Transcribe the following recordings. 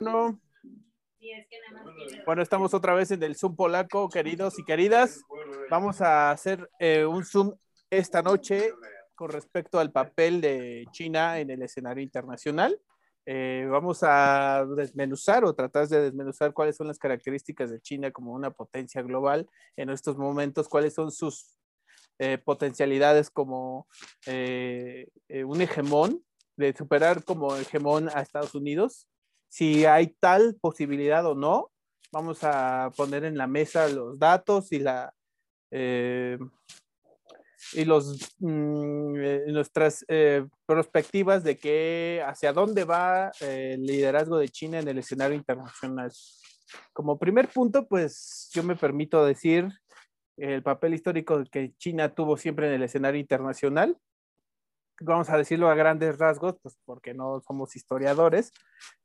No. Bueno, estamos otra vez en el Zoom polaco, queridos y queridas. Vamos a hacer eh, un Zoom esta noche con respecto al papel de China en el escenario internacional. Eh, vamos a desmenuzar o tratar de desmenuzar cuáles son las características de China como una potencia global en estos momentos, cuáles son sus eh, potencialidades como un hegemón, de superar como hegemón a Estados Unidos si hay tal posibilidad o no. Vamos a poner en la mesa los datos y la eh, y los mm, eh, nuestras eh, perspectivas de que hacia dónde va el liderazgo de China en el escenario internacional. Como primer punto, pues yo me permito decir el papel histórico que China tuvo siempre en el escenario internacional vamos a decirlo a grandes rasgos, pues porque no somos historiadores,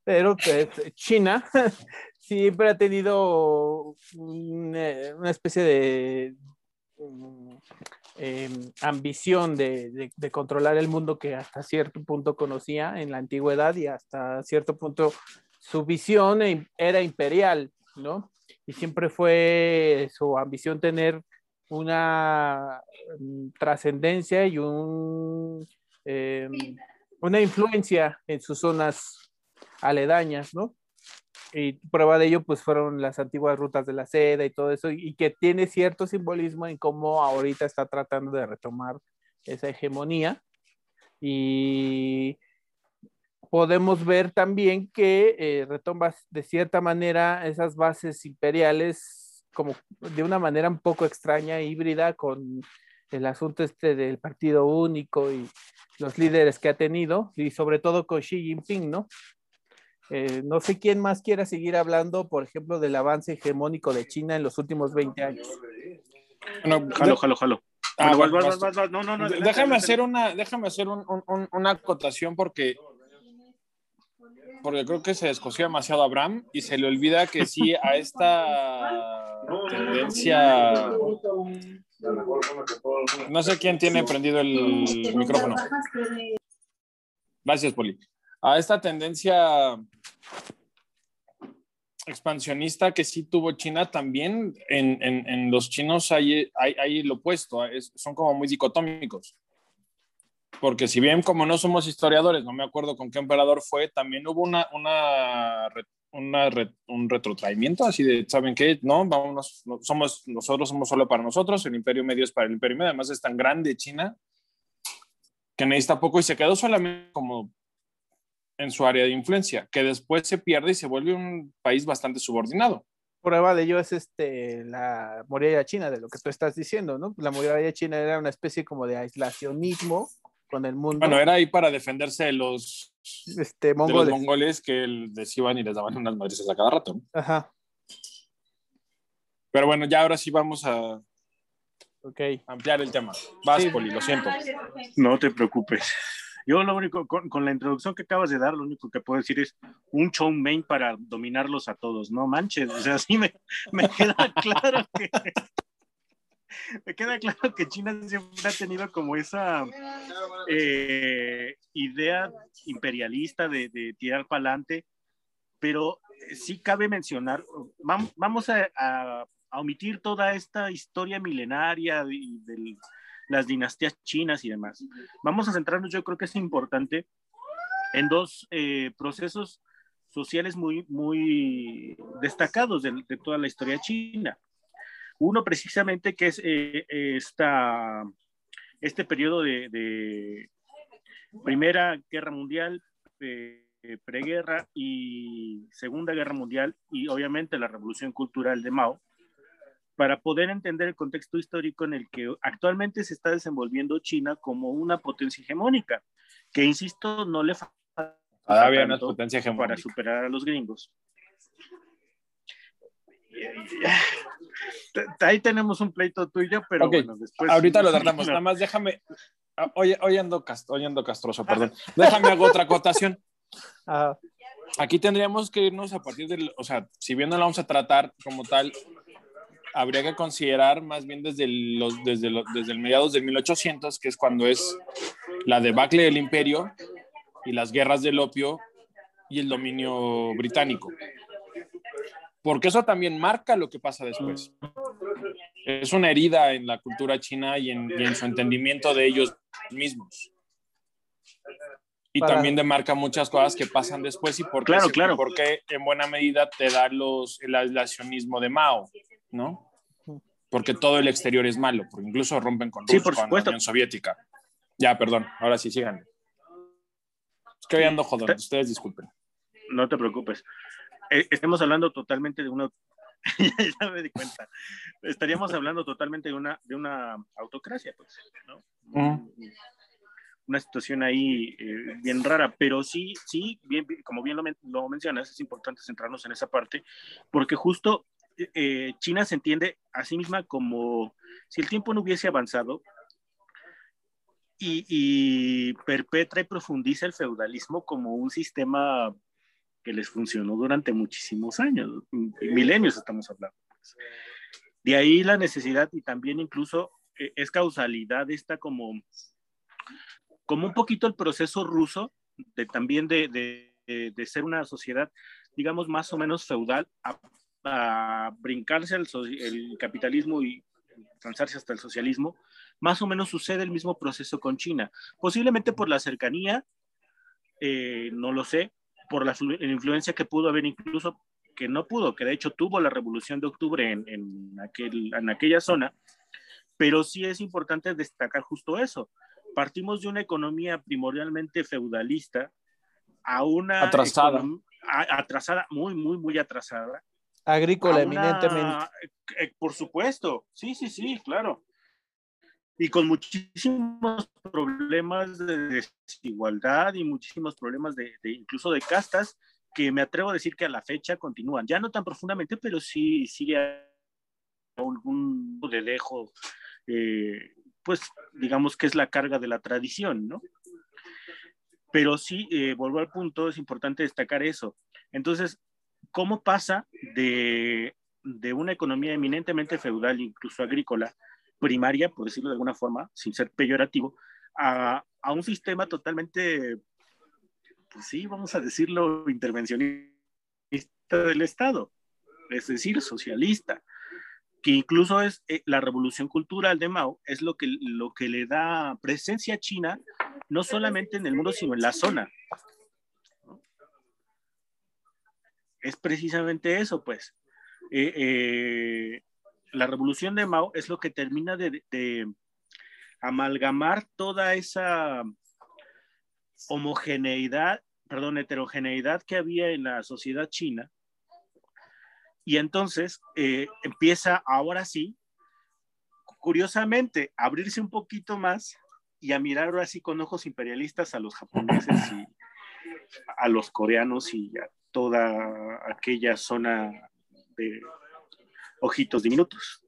pero pues, China siempre ha tenido eh, una, especie de em, ambición de, controlar el mundo que hasta cierto punto conocía en la antigüedad y hasta cierto punto su visión e, era imperial, ¿no? Y siempre fue su ambición tener una mm, trascendencia y un eh, una influencia en sus zonas aledañas, ¿no? Y prueba de ello, pues fueron las antiguas rutas de la seda y todo eso, y que tiene cierto simbolismo en cómo ahorita está tratando de retomar esa hegemonía. Y podemos ver también que eh, retoma de cierta manera esas bases imperiales como de una manera un poco extraña, híbrida, con el asunto este del partido único y los líderes que ha tenido, y sobre todo con Xi Jinping, ¿no? Eh, no sé quién más quiera seguir hablando, por ejemplo, del avance hegemónico de China en los últimos 20 años. No, jalo, jalo, jalo. déjame hacer una, déjame hacer una acotación porque porque creo que se descoció demasiado a Abraham y se le olvida que sí a esta tendencia no sé quién tiene prendido el micrófono. Gracias, Poli. A esta tendencia expansionista que sí tuvo China también, en, los chinos hay, hay, lo opuesto, son como muy dicotómicos. Porque si bien como no somos historiadores, no me acuerdo con qué emperador fue, también hubo una, una un retrotraimiento, así de, ¿saben qué? No, vámonos, somos, nosotros somos solo para nosotros, el imperio medio es para el imperio medio, además es tan grande China que necesita poco y se quedó solamente como en su área de influencia, que después se pierde y se vuelve un país bastante subordinado. Prueba de ello es este, la muralla china, de lo que tú estás diciendo, ¿no? La muralla china era una especie como de aislacionismo con el mundo. Bueno, era ahí para defenderse de los, este, mongoles. los mongoles que les iban y les daban unas madres a cada rato. Ajá. Pero bueno, ya ahora sí vamos a okay. ampliar el tema. Vas, Poli, lo siento. No te preocupes. Yo lo único, con, la introducción que acabas de dar, lo único que puedo decir es un show main para dominarlos a todos, no manches, o sea, sí me, me queda claro que, me queda claro que China siempre ha tenido como esa eh, idea imperialista de, tirar para adelante, pero sí cabe mencionar, vamos a, omitir toda esta historia milenaria de, las dinastías chinas y demás. Vamos a centrarnos, yo creo que es importante, en dos eh, procesos sociales muy, muy destacados de, toda la historia china. Uno precisamente que es eh, esta, este periodo de, Primera Guerra Mundial, eh, preguerra y Segunda Guerra Mundial y obviamente la Revolución Cultural de Mao, para poder entender el contexto histórico en el que actualmente se está desenvolviendo China como una potencia hegemónica, que insisto, no le falta una potencia hegemónica. para superar a los gringos ahí tenemos un pleito tuyo, pero bueno, después. Ahorita lo tratamos. Nada más déjame. Oye, oye, ando, castroso, perdón. Déjame hago otra acotación. Aquí tendríamos que irnos a partir del. O sea, si bien no lo vamos a tratar como tal, habría que considerar más bien desde, los, desde, desde el mediados del 1800, que es cuando es la debacle del imperio y las guerras del opio y el dominio británico. Porque eso también marca lo que pasa después. Es una herida en la cultura china y en, y en su entendimiento de ellos mismos. Y Para- también demarca muchas cosas que pasan después y por qué, Claro, claro. por qué en buena medida te da los, el aislacionismo de Mao, ¿no? Porque todo el exterior es malo, porque incluso rompen con, Sí, por con supuesto. la Unión Soviética. Ya, perdón, ahora sí, sigan. Es que hoy ando jodón, ustedes disculpen. No te preocupes. Eh, estamos hablando totalmente de una. ya me di cuenta. Estaríamos hablando totalmente de una, de una autocracia, pues, ¿no? Mm. Una situación ahí eh, bien rara, pero sí, sí, bien, como bien lo, men- lo mencionas, es importante centrarnos en esa parte, porque justo eh, China se entiende a sí misma como si el tiempo no hubiese avanzado y, y perpetra y profundiza el feudalismo como un sistema que les funcionó durante muchísimos años, milenios estamos hablando. pues. De ahí la necesidad y también incluso eh, es causalidad esta como, como un poquito el proceso ruso de también de, de, ser una sociedad, digamos, más o menos feudal, a, a brincarse el capitalismo y alcanzarse hasta el socialismo, más o menos sucede el mismo proceso con China. Posiblemente por la cercanía, eh, no lo sé, por la, flu- la influencia que pudo haber incluso, que no pudo, que de hecho tuvo la revolución de octubre en, en, aquel, en aquella zona, pero sí es importante destacar justo eso. Partimos de una economía primordialmente feudalista a una... Atrasada. a- atrasada, muy, muy, muy atrasada, Agrícola una- eminentemente. eh, por supuesto, sí, sí, sí, claro. Y con muchísimos problemas de desigualdad y muchísimos problemas de, incluso de castas que me atrevo a decir que a la fecha continúan. Ya no tan profundamente, pero sí sigue algún de dejo, eh, pues digamos que es la carga de la tradición, ¿no? Pero sí, eh, vuelvo al punto, es importante destacar eso. Entonces, ¿cómo pasa de, de una economía eminentemente feudal, incluso agrícola, primaria, por decirlo de alguna forma, sin ser peyorativo, a, un sistema totalmente, pues sí, vamos a decirlo, intervencionista del Estado, es decir, socialista, que incluso es eh, la revolución cultural de Mao, es lo que, lo que le da presencia a China, no solamente en el mundo, sino en la zona. Es precisamente eso, pues. Eh, eh, la revolución de Mao es lo que termina de, amalgamar toda esa homogeneidad, perdón, heterogeneidad que había en la sociedad china. Y entonces eh, empieza ahora sí, curiosamente, a abrirse un poquito más y a mirar ahora sí con ojos imperialistas a los japoneses y a los coreanos y a toda aquella zona de ojitos diminutos.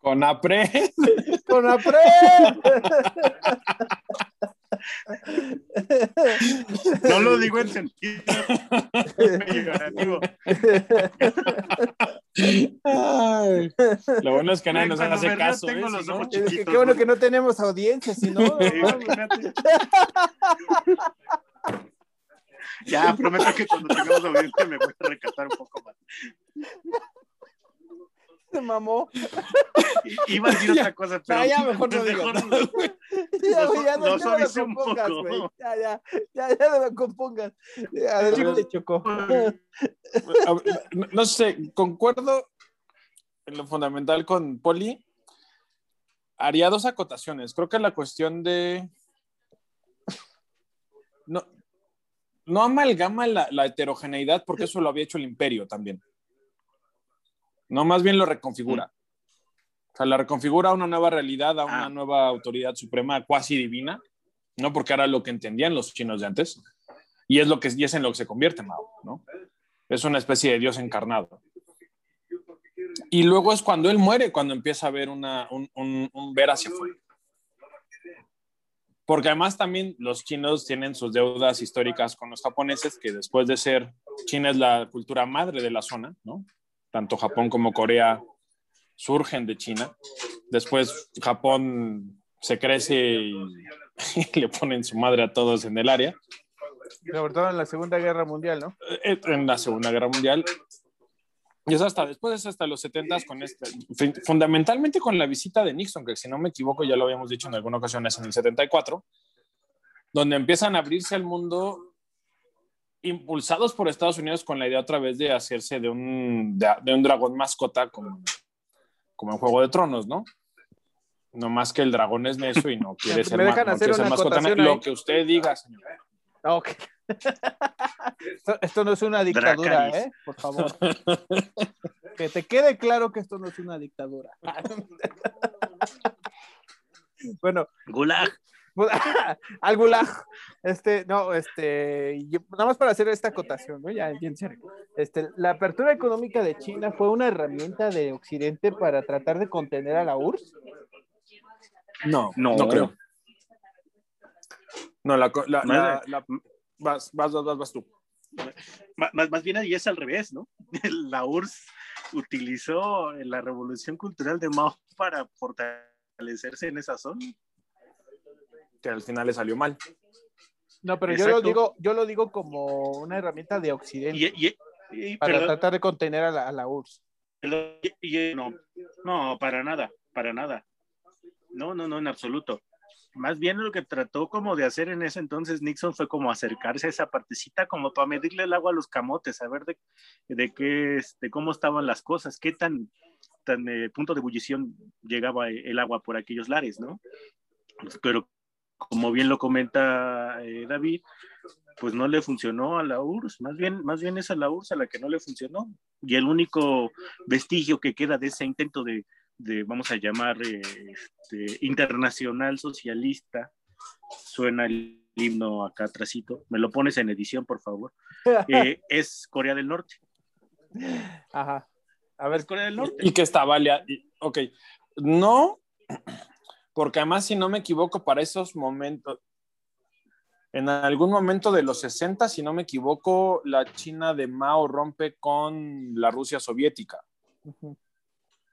Con APRE. ¡Con APRE! No lo digo en sentido peyorativo. Lo bueno es que nadie nos Cuando hace caso. tengo ¿eh? los ojos chiquitos, qué bueno ¿no? que no tenemos audiencia, si no. No. Ya, prometo que cuando tengamos audiencia me voy a recatar un poco más. Se mamó. I- Iba a decir otra cosa, pero. No, ya mejor no digas nada, Ya, güey, ya no, ya no un poco. güey. Ya, ya, ya, ya no lo compongas. Adelante, Choco. No, no sé, concuerdo en lo fundamental con Poli. Haría dos acotaciones. Creo que la cuestión de. No, no amalgama la, la heterogeneidad porque eso lo había hecho el imperio también. No, más bien lo reconfigura. O sea, la reconfigura a una nueva realidad, a una Ah. nueva autoridad suprema cuasi divina, ¿no? Porque era lo que entendían los chinos de antes. Y es, lo que, y es en lo que se convierte Mao, ¿no? Es una especie de Dios encarnado. Y luego es cuando él muere, cuando empieza a ver una, un, un- un ver hacia afuera. Porque además también los chinos tienen sus deudas históricas con los japoneses, que después de ser, China es la cultura madre de la zona, ¿no? Tanto Japón como Corea surgen de China. Después Japón se crece y, y le ponen su madre a todos en el área. Sobre todo en la Segunda Guerra Mundial, ¿no? Eh, en la Segunda Guerra Mundial. Y es hasta después, es hasta los 70 con este, fundamentalmente con la visita de Nixon, que si no me equivoco ya lo habíamos dicho en alguna ocasión, es en el 74, donde empiezan a abrirse al mundo impulsados por Estados Unidos con la idea otra vez de hacerse de un, de, un dragón mascota como, como en Juego de Tronos, ¿no? No más que el dragón es necio y no quiere ser, más, mascota. Lo que usted diga, señor. Okay. Esto, no es una dictadura, ¿eh? Por favor. que te quede claro que esto no es una dictadura. bueno. Gulag. Al gulag. Este, no, este, nada más para hacer esta acotación, ¿no? Ya, en serio. Este, la apertura económica de China fue una herramienta de Occidente para tratar de contener a la URSS. No, no, no creo. No, la, la, la, vas, vas, vas, vas tú. Más, más bien ahí es al revés, ¿no? La URSS utilizó la revolución cultural de Mao para fortalecerse en esa zona. Que al final le salió mal. No, pero yo lo digo, yo lo digo como una herramienta de Occidente para tratar de contener a la, a la URSS. no, no, para nada, para nada. No, no, no, en absoluto más bien lo que trató como de hacer en ese entonces Nixon fue como acercarse a esa partecita como para medirle el agua a los camotes, a ver de, de qué, de cómo estaban las cosas, qué tan, tan eh, punto de ebullición llegaba el agua por aquellos lares, ¿no? Pero como bien lo comenta eh, David, pues no le funcionó a la URSS, más bien, más bien es a la URSS a la que no le funcionó. Y el único vestigio que queda de ese intento de, de vamos a llamar, este, internacional socialista, suena el himno acá atrásito, me lo pones en edición, por favor, eh, es Corea del Norte. Ajá. A ver, Corea del Norte. Y que está, vale, ok, no, porque además, si no me equivoco, para esos momentos, en algún momento de los 60, si no me equivoco, la China de Mao rompe con la Rusia soviética.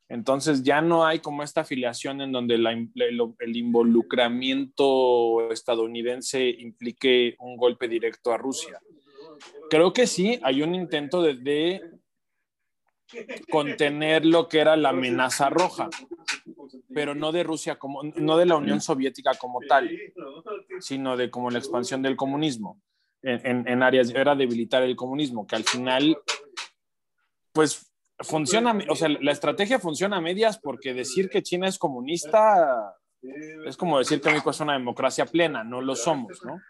Entonces ya no hay como esta afiliación en donde el, involucramiento estadounidense implique un golpe directo a Rusia. Creo que sí, hay un intento de, contener lo que era la amenaza roja, pero no de Rusia como, no de la Unión Soviética como tal, sino de como la expansión del comunismo en, en áreas, era debilitar el comunismo, que al final, pues funciona, o sea, la estrategia funciona a medias porque decir que China es comunista es como decir que México es una democracia plena, no lo somos, ¿no?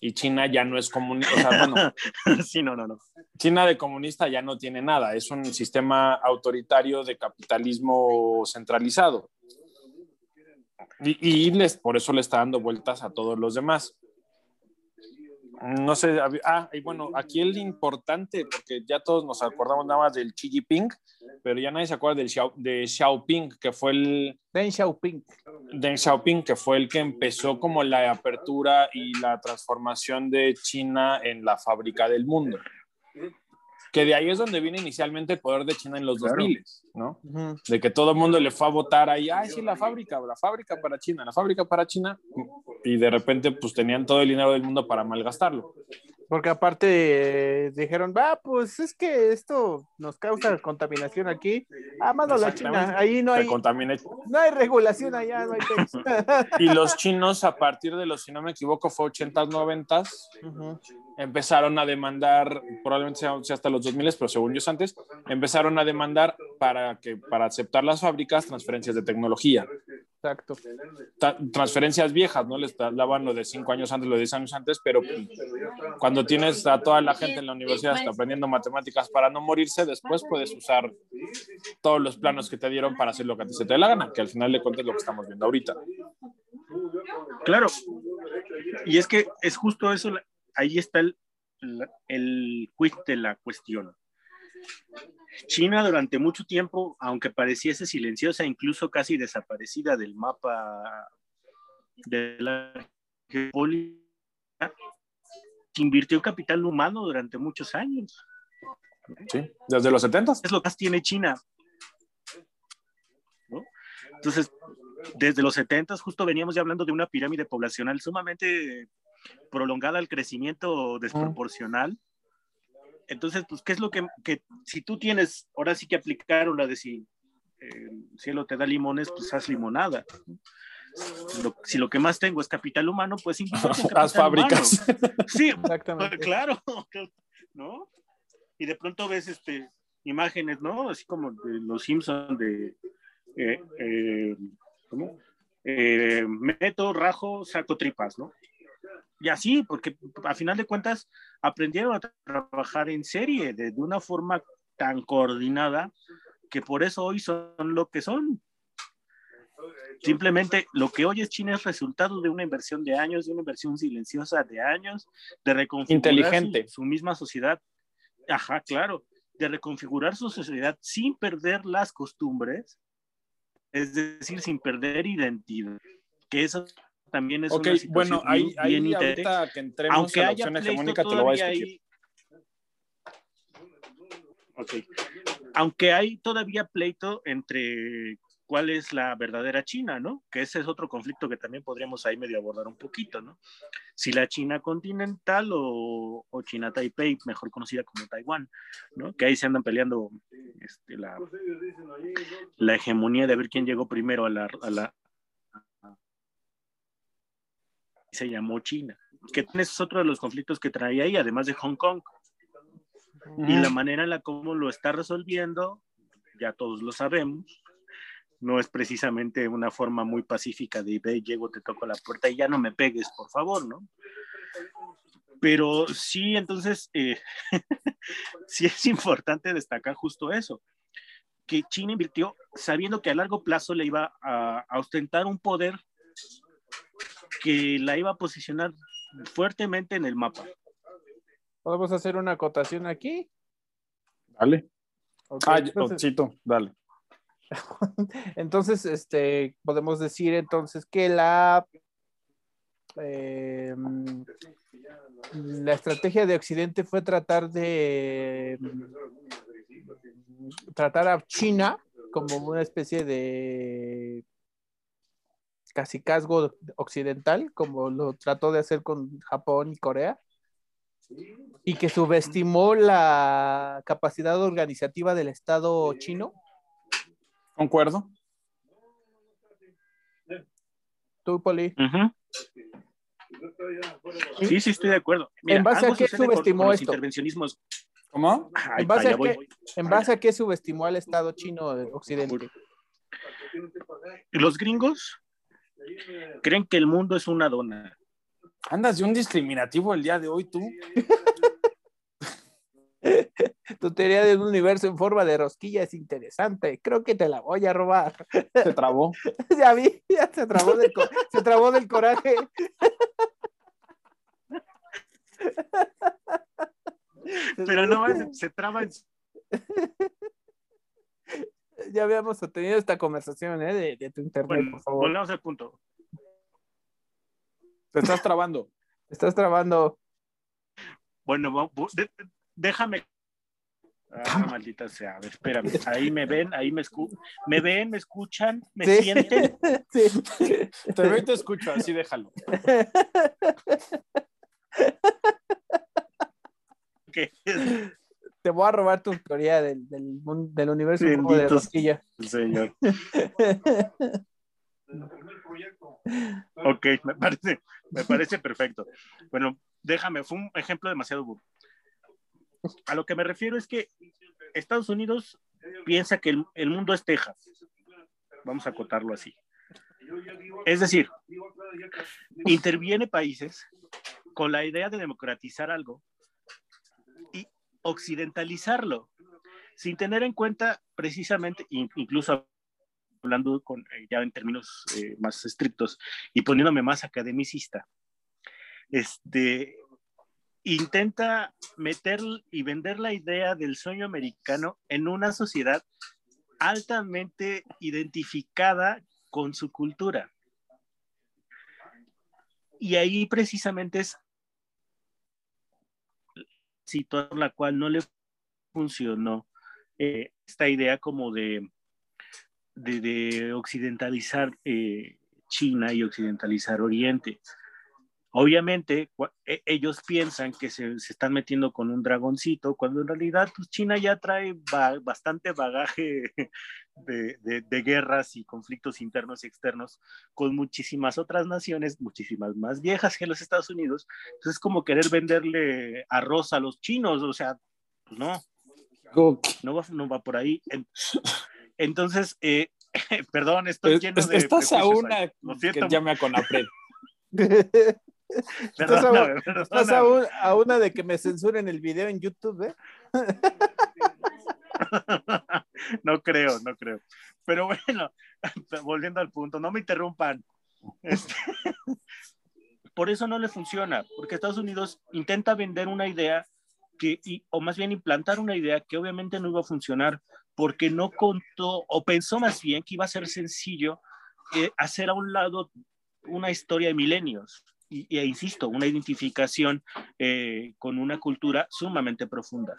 Y China ya no es comunista, o sea, bueno, sí, no, no, no. China de comunista ya no tiene nada, es un sistema autoritario de capitalismo centralizado. Y, y les, por eso le está dando vueltas a todos los demás. No sé, ah, y bueno, aquí el importante, porque ya todos nos acordamos nada más del Xi Jinping, pero ya nadie se acuerda del Xiao, de Xiaoping, que fue el... Deng Xiaoping. Deng Xiaoping, que fue el que empezó como la apertura y la transformación de China en la fábrica del mundo que de ahí es donde viene inicialmente el poder de China en los 2000, ¿no? De que todo el mundo le fue a votar ahí, ay, sí, la fábrica, la fábrica para China, la fábrica para China, y de repente pues tenían todo el dinero del mundo para malgastarlo. Porque aparte dijeron, va, pues es que esto nos causa contaminación aquí. Ah, a la China, ahí no hay, no hay regulación allá, no hay Y los chinos a partir de los, si no me equivoco, fue 80s, 90s, empezaron a demandar, probablemente sea, hasta los 2000, pero según yo antes, empezaron a demandar para, que, para aceptar las fábricas transferencias de tecnología. Exacto. transferencias viejas, ¿no? Les daban lo de 5 años antes, lo de 10 años antes, pero cuando tienes a toda la gente en la universidad aprendiendo matemáticas para no morirse, después puedes usar todos los planos que te dieron para hacer lo que a ti se te dé la gana, que al final le cuentas lo que estamos viendo ahorita. Claro. Y es que es justo eso, ahí está el, el quiz de la cuestión. China durante mucho tiempo, aunque pareciese silenciosa, incluso casi desaparecida del mapa de la geopolítica, invirtió capital humano durante muchos años. Sí, desde los 70. Es lo que más tiene China. Entonces, desde los 70 justo veníamos ya hablando de una pirámide poblacional sumamente prolongada al crecimiento desproporcional. Entonces, pues, ¿qué es lo que, que, si tú tienes, ahora sí que aplicaron la de si el cielo te da limones, pues haz limonada. si lo que más tengo es capital humano, pues incluso las fábricas. Sí, Exactamente. claro, ¿no? Y de pronto ves este imágenes, ¿no? Así como de los Simpsons de eh, eh, ¿cómo? Eh, meto, rajo, saco tripas, ¿no? Y así, porque a final de cuentas aprendieron a trabajar en serie de, de una forma tan coordinada que por eso hoy son lo que son. Simplemente lo que hoy es China es resultado de una inversión de años, de una inversión silenciosa de años, de reconfigurar Inteligente. Su, su misma sociedad. Ajá, claro, de reconfigurar su sociedad sin perder las costumbres, es decir, sin perder identidad, que eso también es una situación bueno, ahí, bien- ahí bien ahorita que entremos aunque a la opción hegemónica te lo voy a discutir. hay-. Aunque hay todavía pleito entre cuál es la verdadera China, ¿no? Que ese es otro conflicto que también podríamos ahí medio abordar un poquito, ¿no? Si la China continental o, o China Taipei, mejor conocida como Taiwán, ¿no? Que ahí se andan peleando este, la, la hegemonía de ver quién llegó primero a la, a la se llamó China, que es otro de los conflictos que traía ahí, además de Hong Kong. Y la manera en la como lo está resolviendo, ya todos lo sabemos, no es precisamente una forma muy pacífica de ve, llego, te toco la puerta y ya no me pegues, por favor, ¿no? Pero sí, entonces, eh, sí es importante destacar justo eso, que China invirtió sabiendo que a largo plazo le iba a, a ostentar un poder que la iba a posicionar fuertemente en el mapa. ¿Podemos hacer una acotación aquí? Dale. Ok, Ah, entonces- Chito, dale. Entonces, este, podemos decir entonces que la, eh, la estrategia de Occidente fue tratar de mm, tratar a China como una especie de casicazgo occidental, como lo trató de hacer con Japón y Corea, y que subestimó la capacidad organizativa del Estado chino. Concuerdo. ¿Tú, Poli? Sí, sí, estoy de acuerdo. ¿En base a qué con- subestimó con esto? intervencionismos. ¿Cómo? Ay, ¿En base, a qué, ¿En base a qué subestimó al Estado chino de Occidente? Los gringos creen que el mundo es una dona. Andas de un discriminativo el día de hoy, tú. Tu teoría de un universo en forma de rosquilla es interesante. Creo que te la voy a robar. Se trabó. ya vi, ya se trabó del, co- se trabó del coraje. Pero no, se, se traba en... Ya habíamos tenido esta conversación ¿eh? de, de tu internet, Bueno, por favor. volvemos al punto. Te estás trabando. Te Estás trabando. Bueno, déjame. Ah, maldita sea. A ver, espérame. Ahí me ven, ahí me escuchan. ¿Me ven, me escuchan, me Sí. sienten? Sí. Te veo y te escucho, así déjalo. ¿Qué? Te voy a robar tu teoría del, del, del universo de rosquilla. Señor. Ok, me parece, me parece perfecto. Bueno, déjame, fue un ejemplo demasiado burdo. A lo que me refiero es que Estados Unidos piensa que el, el mundo es Texas. Vamos a acotarlo así. Es decir, interviene países con la idea de democratizar algo occidentalizarlo, sin tener en cuenta precisamente, in- incluso hablando eh, ya en términos eh, más estrictos y poniéndome más academicista, este, intenta meter y vender la idea del sueño americano en una sociedad altamente identificada con su cultura. Y ahí precisamente es situación la cual no le funcionó eh, esta idea como de, de, de occidentalizar eh, China y occidentalizar Oriente. Obviamente, e, ellos piensan que se, están metiendo con un dragoncito, cuando en realidad pues, China ya trae bastante bagaje de, de, guerras y conflictos internos y externos con muchísimas otras naciones, muchísimas más viejas que los Estados Unidos. Entonces es como querer venderle arroz a los chinos, o sea, pues no, no va, no va por ahí. Entonces, eh, perdón, estoy lleno de... Estás a una que llame a Conapred. Estás, a, a, una de que me censuren el video en YouTube, ¿eh? no creo, no creo. Pero bueno, volviendo al punto, no me interrumpan. Este, por eso no le funciona, porque Estados Unidos intenta vender una idea que, o más bien implantar una idea que obviamente no iba a funcionar, porque no contó, o pensó más bien que iba a ser sencillo eh, hacer a un lado una historia de milenios y, e insisto, una identificación eh, con una cultura sumamente profunda.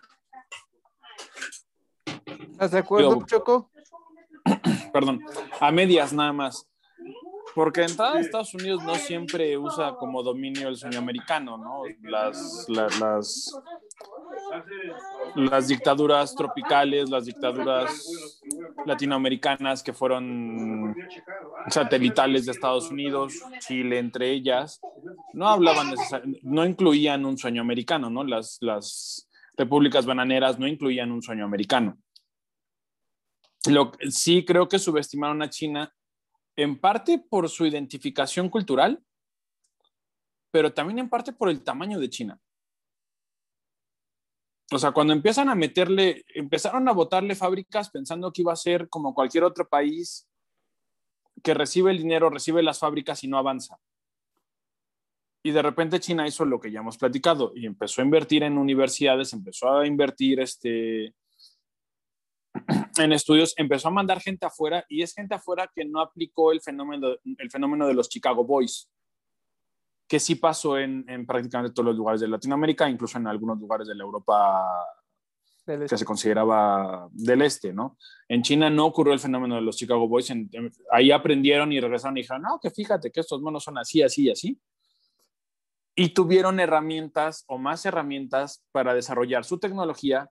¿Estás de acuerdo, Choco? Perdón, a medias nada más. Porque entrada Estados Unidos no siempre usa como dominio el sueño americano, ¿no? Las, las, las dictaduras tropicales, las dictaduras latinoamericanas que fueron satelitales de Estados Unidos, Chile entre ellas, no hablaban, no incluían un sueño americano, ¿no? Las, las repúblicas bananeras no incluían un sueño americano. Sí creo que subestimaron a China en parte por su identificación cultural, pero también en parte por el tamaño de China. O sea, cuando empiezan a meterle, empezaron a botarle fábricas pensando que iba a ser como cualquier otro país que recibe el dinero, recibe las fábricas y no avanza. Y de repente China hizo lo que ya hemos platicado y empezó a invertir en universidades, empezó a invertir este, en estudios, empezó a mandar gente afuera y es gente afuera que no aplicó el fenómeno, el fenómeno de los Chicago Boys, que sí pasó en, prácticamente todos los lugares de Latinoamérica, incluso en algunos lugares de la Europa que se consideraba del este, ¿no? En China no ocurrió el fenómeno de los Chicago Boys, ahí aprendieron y regresaron y dijeron, no, que fíjate que estos monos son así, así, así. Y tuvieron herramientas o más herramientas para desarrollar su tecnología,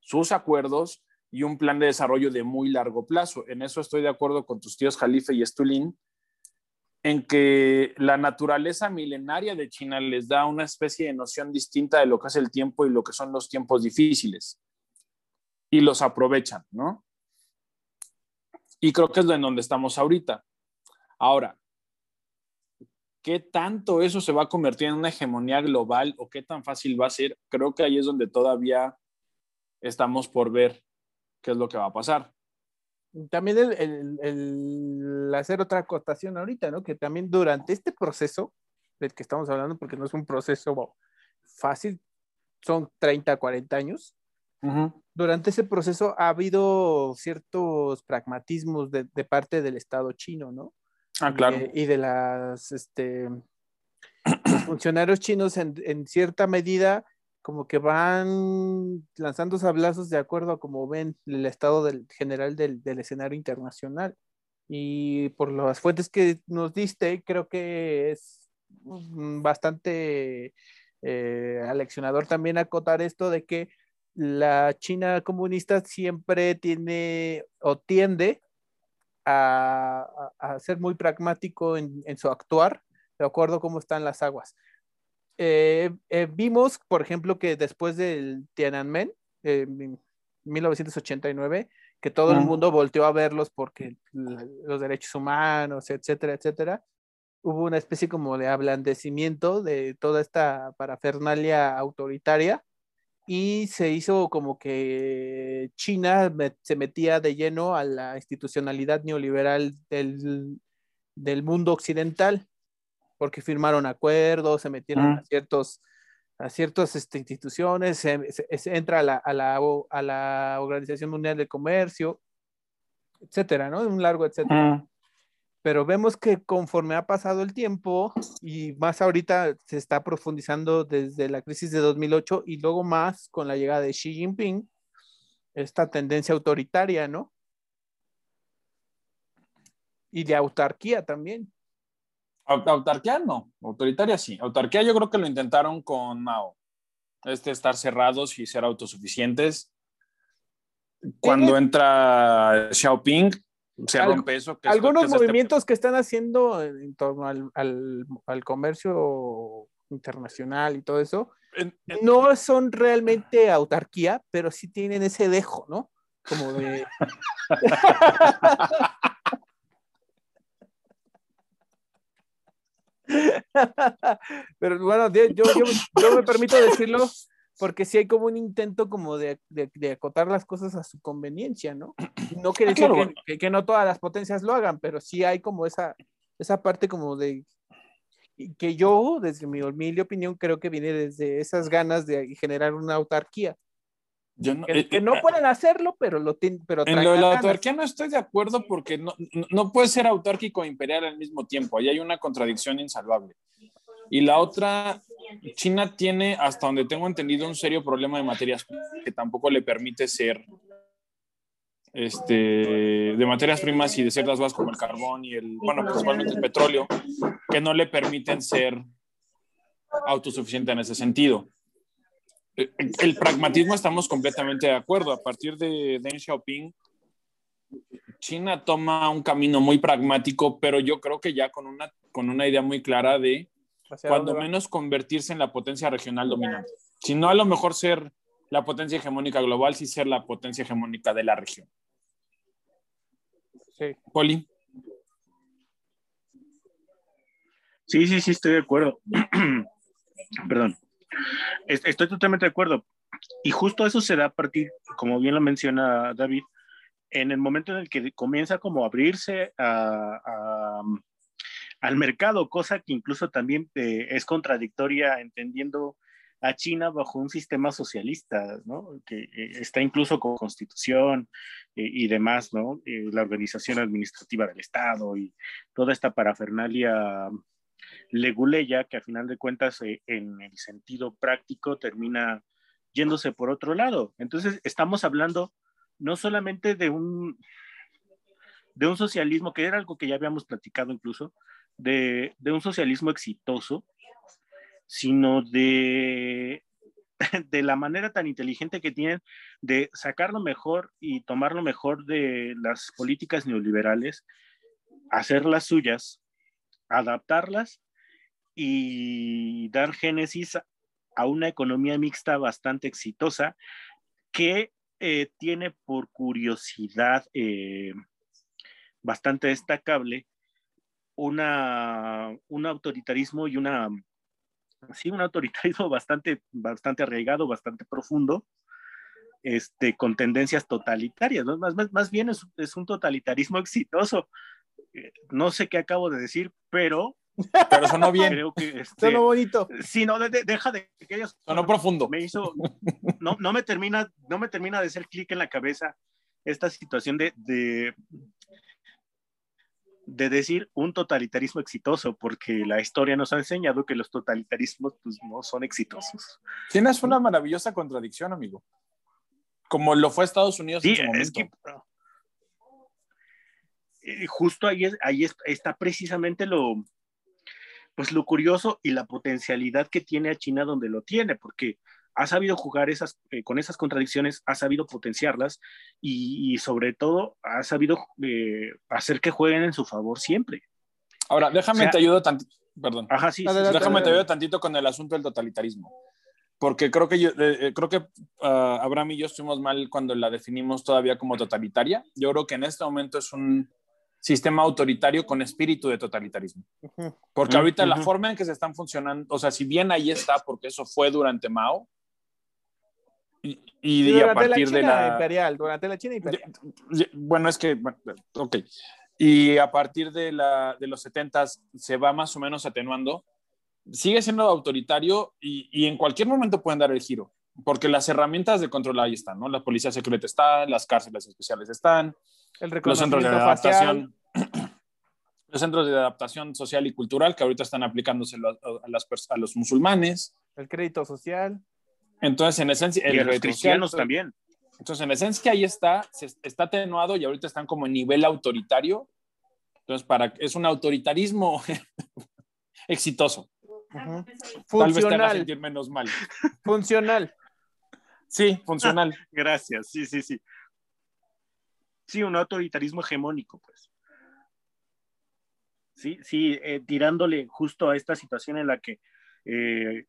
sus acuerdos y un plan de desarrollo de muy largo plazo. En eso estoy de acuerdo con tus tíos Jalife y Estulín, en que la naturaleza milenaria de China les da una especie de noción distinta de lo que es el tiempo y lo que son los tiempos difíciles. Y los aprovechan, ¿no? Y creo que es en donde estamos ahorita. Ahora, ¿qué tanto eso se va a convertir en una hegemonía global o qué tan fácil va a ser? Creo que ahí es donde todavía estamos por ver qué es lo que va a pasar. También el, hacer otra acotación ahorita, ¿no? Que también durante este proceso del que estamos hablando, porque no es un proceso fácil, son 30, 40 años. Durante ese proceso ha habido ciertos pragmatismos de, parte del Estado chino, ¿no? Ah, claro. Y de, las, este, los funcionarios chinos en, en cierta medida como que van lanzando sablazos de acuerdo a cómo ven el estado del, general del, escenario internacional. Y por las fuentes que nos diste, creo que es bastante eh, aleccionador también acotar esto de que la China comunista siempre tiene o tiende a, ser muy pragmático en, en, su actuar, de acuerdo a cómo están las aguas. Eh, eh, vimos, por ejemplo, que después del Tiananmen, en 1989, que todo el mundo volteó a verlos porque los derechos humanos, etcétera, etcétera, hubo una especie como de ablandecimiento de toda esta parafernalia autoritaria y se hizo como que China se metía de lleno a la institucionalidad neoliberal del, del mundo occidental porque firmaron acuerdos, se metieron a ciertos a ciertas este, instituciones, se, entra a la, a, la, a la, Organización Mundial de Comercio, etcétera, ¿no? Un largo etcétera. Pero vemos que conforme ha pasado el tiempo y más ahorita se está profundizando desde la crisis de 2008 y luego más con la llegada de Xi Jinping, esta tendencia autoritaria, ¿no? Y de autarquía también. Autarquía no, autoritaria sí. Autarquía yo creo que lo intentaron con Mao. Este estar cerrados y ser autosuficientes. Cuando entra Xiaoping, se rompe eso. Que algunos este movimientos que están haciendo en torno al, al, al comercio internacional y todo eso, no son realmente autarquía, pero sí tienen ese dejo, ¿no? Como de... pero bueno, yo, yo, yo, me permito decirlo porque sí hay como un intento como de, de, acotar las cosas a su conveniencia, ¿no? No quiere ah, decir que, que, no todas las potencias lo hagan, pero sí hay como esa, esa parte como de que yo, desde mi humilde opinión, creo que viene desde esas ganas de generar una autarquía. Yo no, que, eh, no eh, pueden hacerlo, pero lo tienen. Pero en lo de la autarquía no estoy de acuerdo porque no, no puede ser autárquico e imperial al mismo tiempo. Ahí hay una contradicción insalvable. Y la otra, China tiene, hasta donde tengo entendido, un serio problema de materias que tampoco le permite ser este, de materias primas y de ciertas bases como el carbón y el, bueno, principalmente el petróleo, que no le permiten ser autosuficiente en ese sentido. El pragmatismo estamos completamente de acuerdo. A partir de Deng Xiaoping, China toma un camino muy pragmático, pero yo creo que ya con una, con una idea muy clara de cuando menos convertirse en la potencia regional dominante. Si no, a lo mejor ser la potencia hegemónica global, sí ser la potencia hegemónica de la región. Sí. Poli. Sí, sí, sí, estoy de acuerdo. Perdón. Estoy totalmente de acuerdo. Y justo eso se da a partir, como bien lo menciona David, en el momento en el que comienza como a abrirse al mercado, cosa que incluso también eh, es contradictoria entendiendo a China bajo un sistema socialista, ¿no? Que eh, está incluso con constitución eh, y demás, ¿no? Eh, la organización administrativa del Estado y toda esta parafernalia leguleya que a final de cuentas en el sentido práctico termina yéndose por otro lado. Entonces, estamos hablando no solamente de un, de un socialismo, que era algo que ya habíamos platicado incluso, de, de un socialismo exitoso, sino de, de la manera tan inteligente que tienen de sacar lo mejor y tomar lo mejor de las políticas neoliberales, hacerlas suyas, adaptarlas y dar génesis a una economía mixta bastante exitosa que eh, tiene por curiosidad eh, bastante destacable una, un autoritarismo y una sí, un autoritarismo bastante, bastante arraigado, bastante profundo, este, con tendencias totalitarias, ¿no? Más, más, bien es, es, un totalitarismo exitoso. No sé qué acabo de decir, pero... Pero sonó bien. Creo que este, sonó bonito. Sí, no, deja de que ellos... Sonó profundo. Me hizo... No, no, me termina, no me termina de hacer clic en la cabeza esta situación de, de, de decir un totalitarismo exitoso, porque la historia nos ha enseñado que los totalitarismos pues, no son exitosos. Tienes una maravillosa contradicción, amigo. Como lo fue Estados Unidos sí, Es que, justo ahí, ahí está precisamente lo, pues lo curioso y la potencialidad que tiene a China donde lo tiene, porque ha sabido jugar esas, eh, con esas contradicciones, ha sabido potenciarlas y, sobre todo ha sabido eh, hacer que jueguen en su favor siempre. Ahora, déjame te ayudo tantito, perdón. Ajá, sí, déjame te ayudo tantito con el asunto del totalitarismo. Porque creo que yo, eh, creo que ah, Abraham y yo estuvimos mal cuando la definimos todavía como totalitaria. Yo creo que en este momento es un sistema autoritario con espíritu de totalitarismo. Porque ahorita la forma en que se están funcionando, o sea, si bien ahí está, porque eso fue durante Mao, y, a partir de la imperial, durante la China imperial. Bueno, es que, ok. Y a partir de, la, de los 70 se va más o menos atenuando. Sigue siendo autoritario y, y, en cualquier momento pueden dar el giro, porque las herramientas de control ahí están, ¿no? La policía secreta está, las cárceles especiales están, el los centros de adaptación. Los centros de adaptación social y cultural que ahorita están aplicándose a, las, a los musulmanes. El crédito social. Entonces, en esencia, el los cristianos también. Entonces, en esencia, ahí está, se, está atenuado y ahorita están como en nivel autoritario. Entonces, para, es un autoritarismo exitoso. Ujú. Tal vez te haga Funcional. sentir menos mal. Funcional. Sí, funcional. Gracias, sí, sí, sí. Sí, un autoritarismo hegemónico, pues. Sí, sí, eh, tirándole justo a esta situación en la que eh,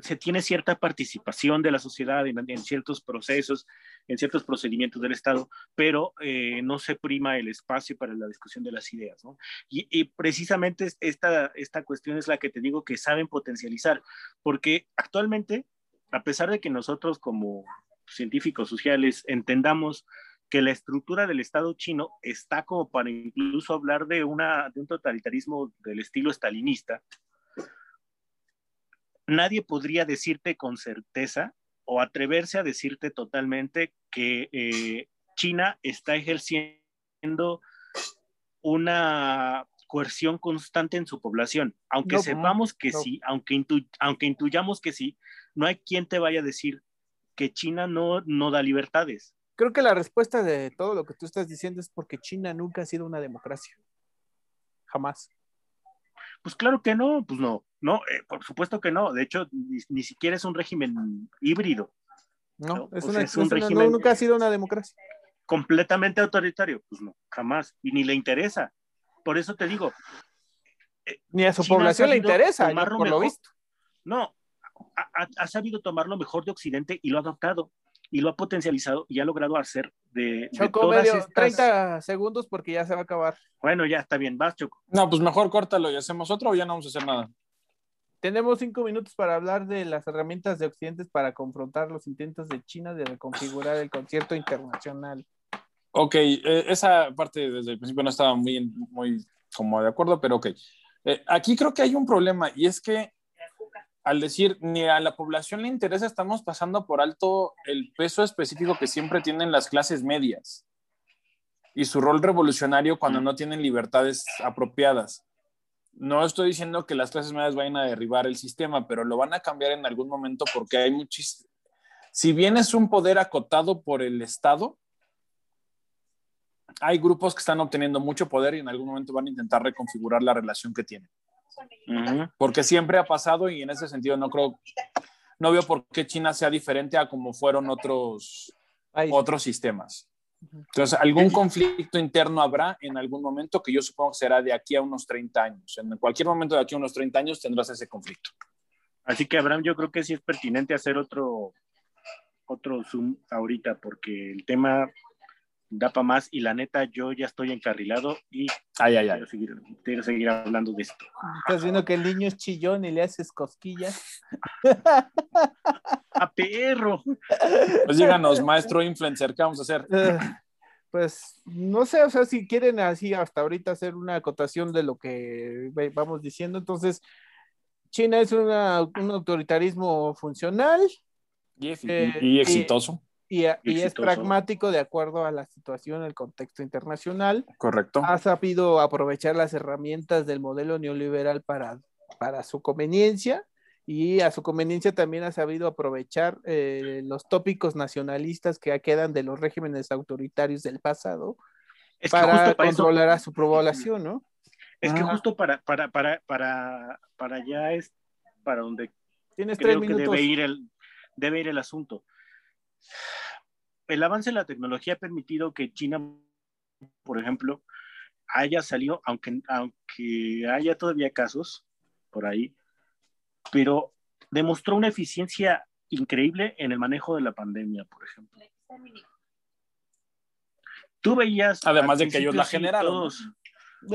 se tiene cierta participación de la sociedad en, en ciertos procesos, en ciertos procedimientos del Estado, pero eh, no se prima el espacio para la discusión de las ideas, ¿no? Y, y precisamente es- esta, esta cuestión es la que te digo que saben potencializar, porque actualmente, a pesar de que nosotros como científicos sociales entendamos que la estructura del Estado chino está como para incluso hablar de, una, de un totalitarismo del estilo estalinista, nadie podría decirte con certeza o atreverse a decirte totalmente que eh, China está ejerciendo una coerción constante en su población. Aunque No, sepamos que no. sí, aunque, intu- aunque intuyamos que sí, no hay quien te vaya a decir que China no, no da libertades. Creo que la respuesta de todo lo que tú estás diciendo es porque China nunca ha sido una democracia. Jamás. Pues claro que no, pues no, no, eh, por supuesto que no. De hecho, ni, ni siquiera es un régimen híbrido, No, No, es un es una- no, régimen- nunca ha sido una democracia. completamente autoritario. Pues no, jamás, y ni le interesa. Por eso te digo, Ni a su China población le interesa, por lo mejor. visto. no, ha sabido tomar lo mejor de Occidente y lo ha adoptado y lo ha potencializado y ha logrado hacer de, de Choco todas medio, estas... 30 segundos porque ya se va a acabar. Bueno, ya está bien, vas, Choco. No, pues mejor córtalo y hacemos otro o ya no vamos a hacer nada. Tenemos cinco minutos para hablar de las herramientas de Occidente para confrontar los intentos de China de reconfigurar el concierto internacional. Ok, eh, esa parte desde el principio no estaba muy, muy como de acuerdo, pero ok. Eh, aquí creo que hay un problema y es que al decir ni a la población le interesa, estamos pasando por alto el peso específico que siempre tienen las clases medias y su rol revolucionario cuando no tienen libertades apropiadas. No estoy diciendo que las clases medias vayan a derribar el sistema, pero lo van a cambiar en algún momento porque hay muchísimo... Si bien es un poder acotado por el Estado, hay grupos que están obteniendo mucho poder y en algún momento van a intentar reconfigurar la relación que tienen. Ujú. Porque siempre ha pasado y en ese sentido no creo, no veo por qué China sea diferente a como fueron otros, Ahí. otros sistemas. Entonces, algún conflicto interno habrá en algún momento que yo supongo que será de aquí a unos 30 años. En cualquier momento de aquí a unos 30 años tendrás ese conflicto. Así que, Abraham, yo creo que sí es pertinente hacer otro, otro Zoom ahorita, porque el tema da para más y la neta, yo ya estoy encarrilado y Ay, ay, ay. quiero seguir, quiero seguir hablando de esto. Estás viendo que el niño es chillón y le haces cosquillas. ¡A perro! Pues díganos, maestro influencer, ¿qué vamos a hacer? Pues no sé, o sea, si quieren así hasta ahorita hacer una acotación de lo que vamos diciendo, entonces China es una- un autoritarismo funcional Y, Eh, y y- exitoso, y, a- y es pragmático de acuerdo a la situación, el contexto internacional. correcto. Ha sabido aprovechar las herramientas del modelo neoliberal para, para su conveniencia y a su conveniencia también ha sabido aprovechar eh, los tópicos nacionalistas que quedan de los regímenes autoritarios del pasado Es que para justo para eso, controlar a su población, ¿no? es que Ah. justo para, para, para, para, para allá es para donde Tienes tres creo que minutos. debe ir, el, debe ir el asunto. El avance en la tecnología ha permitido que China, por ejemplo, haya salido, aunque, aunque haya todavía casos por ahí, pero demostró una eficiencia increíble en el manejo de la pandemia, por ejemplo. Tú veías... Además de que ellos la generaron, todos-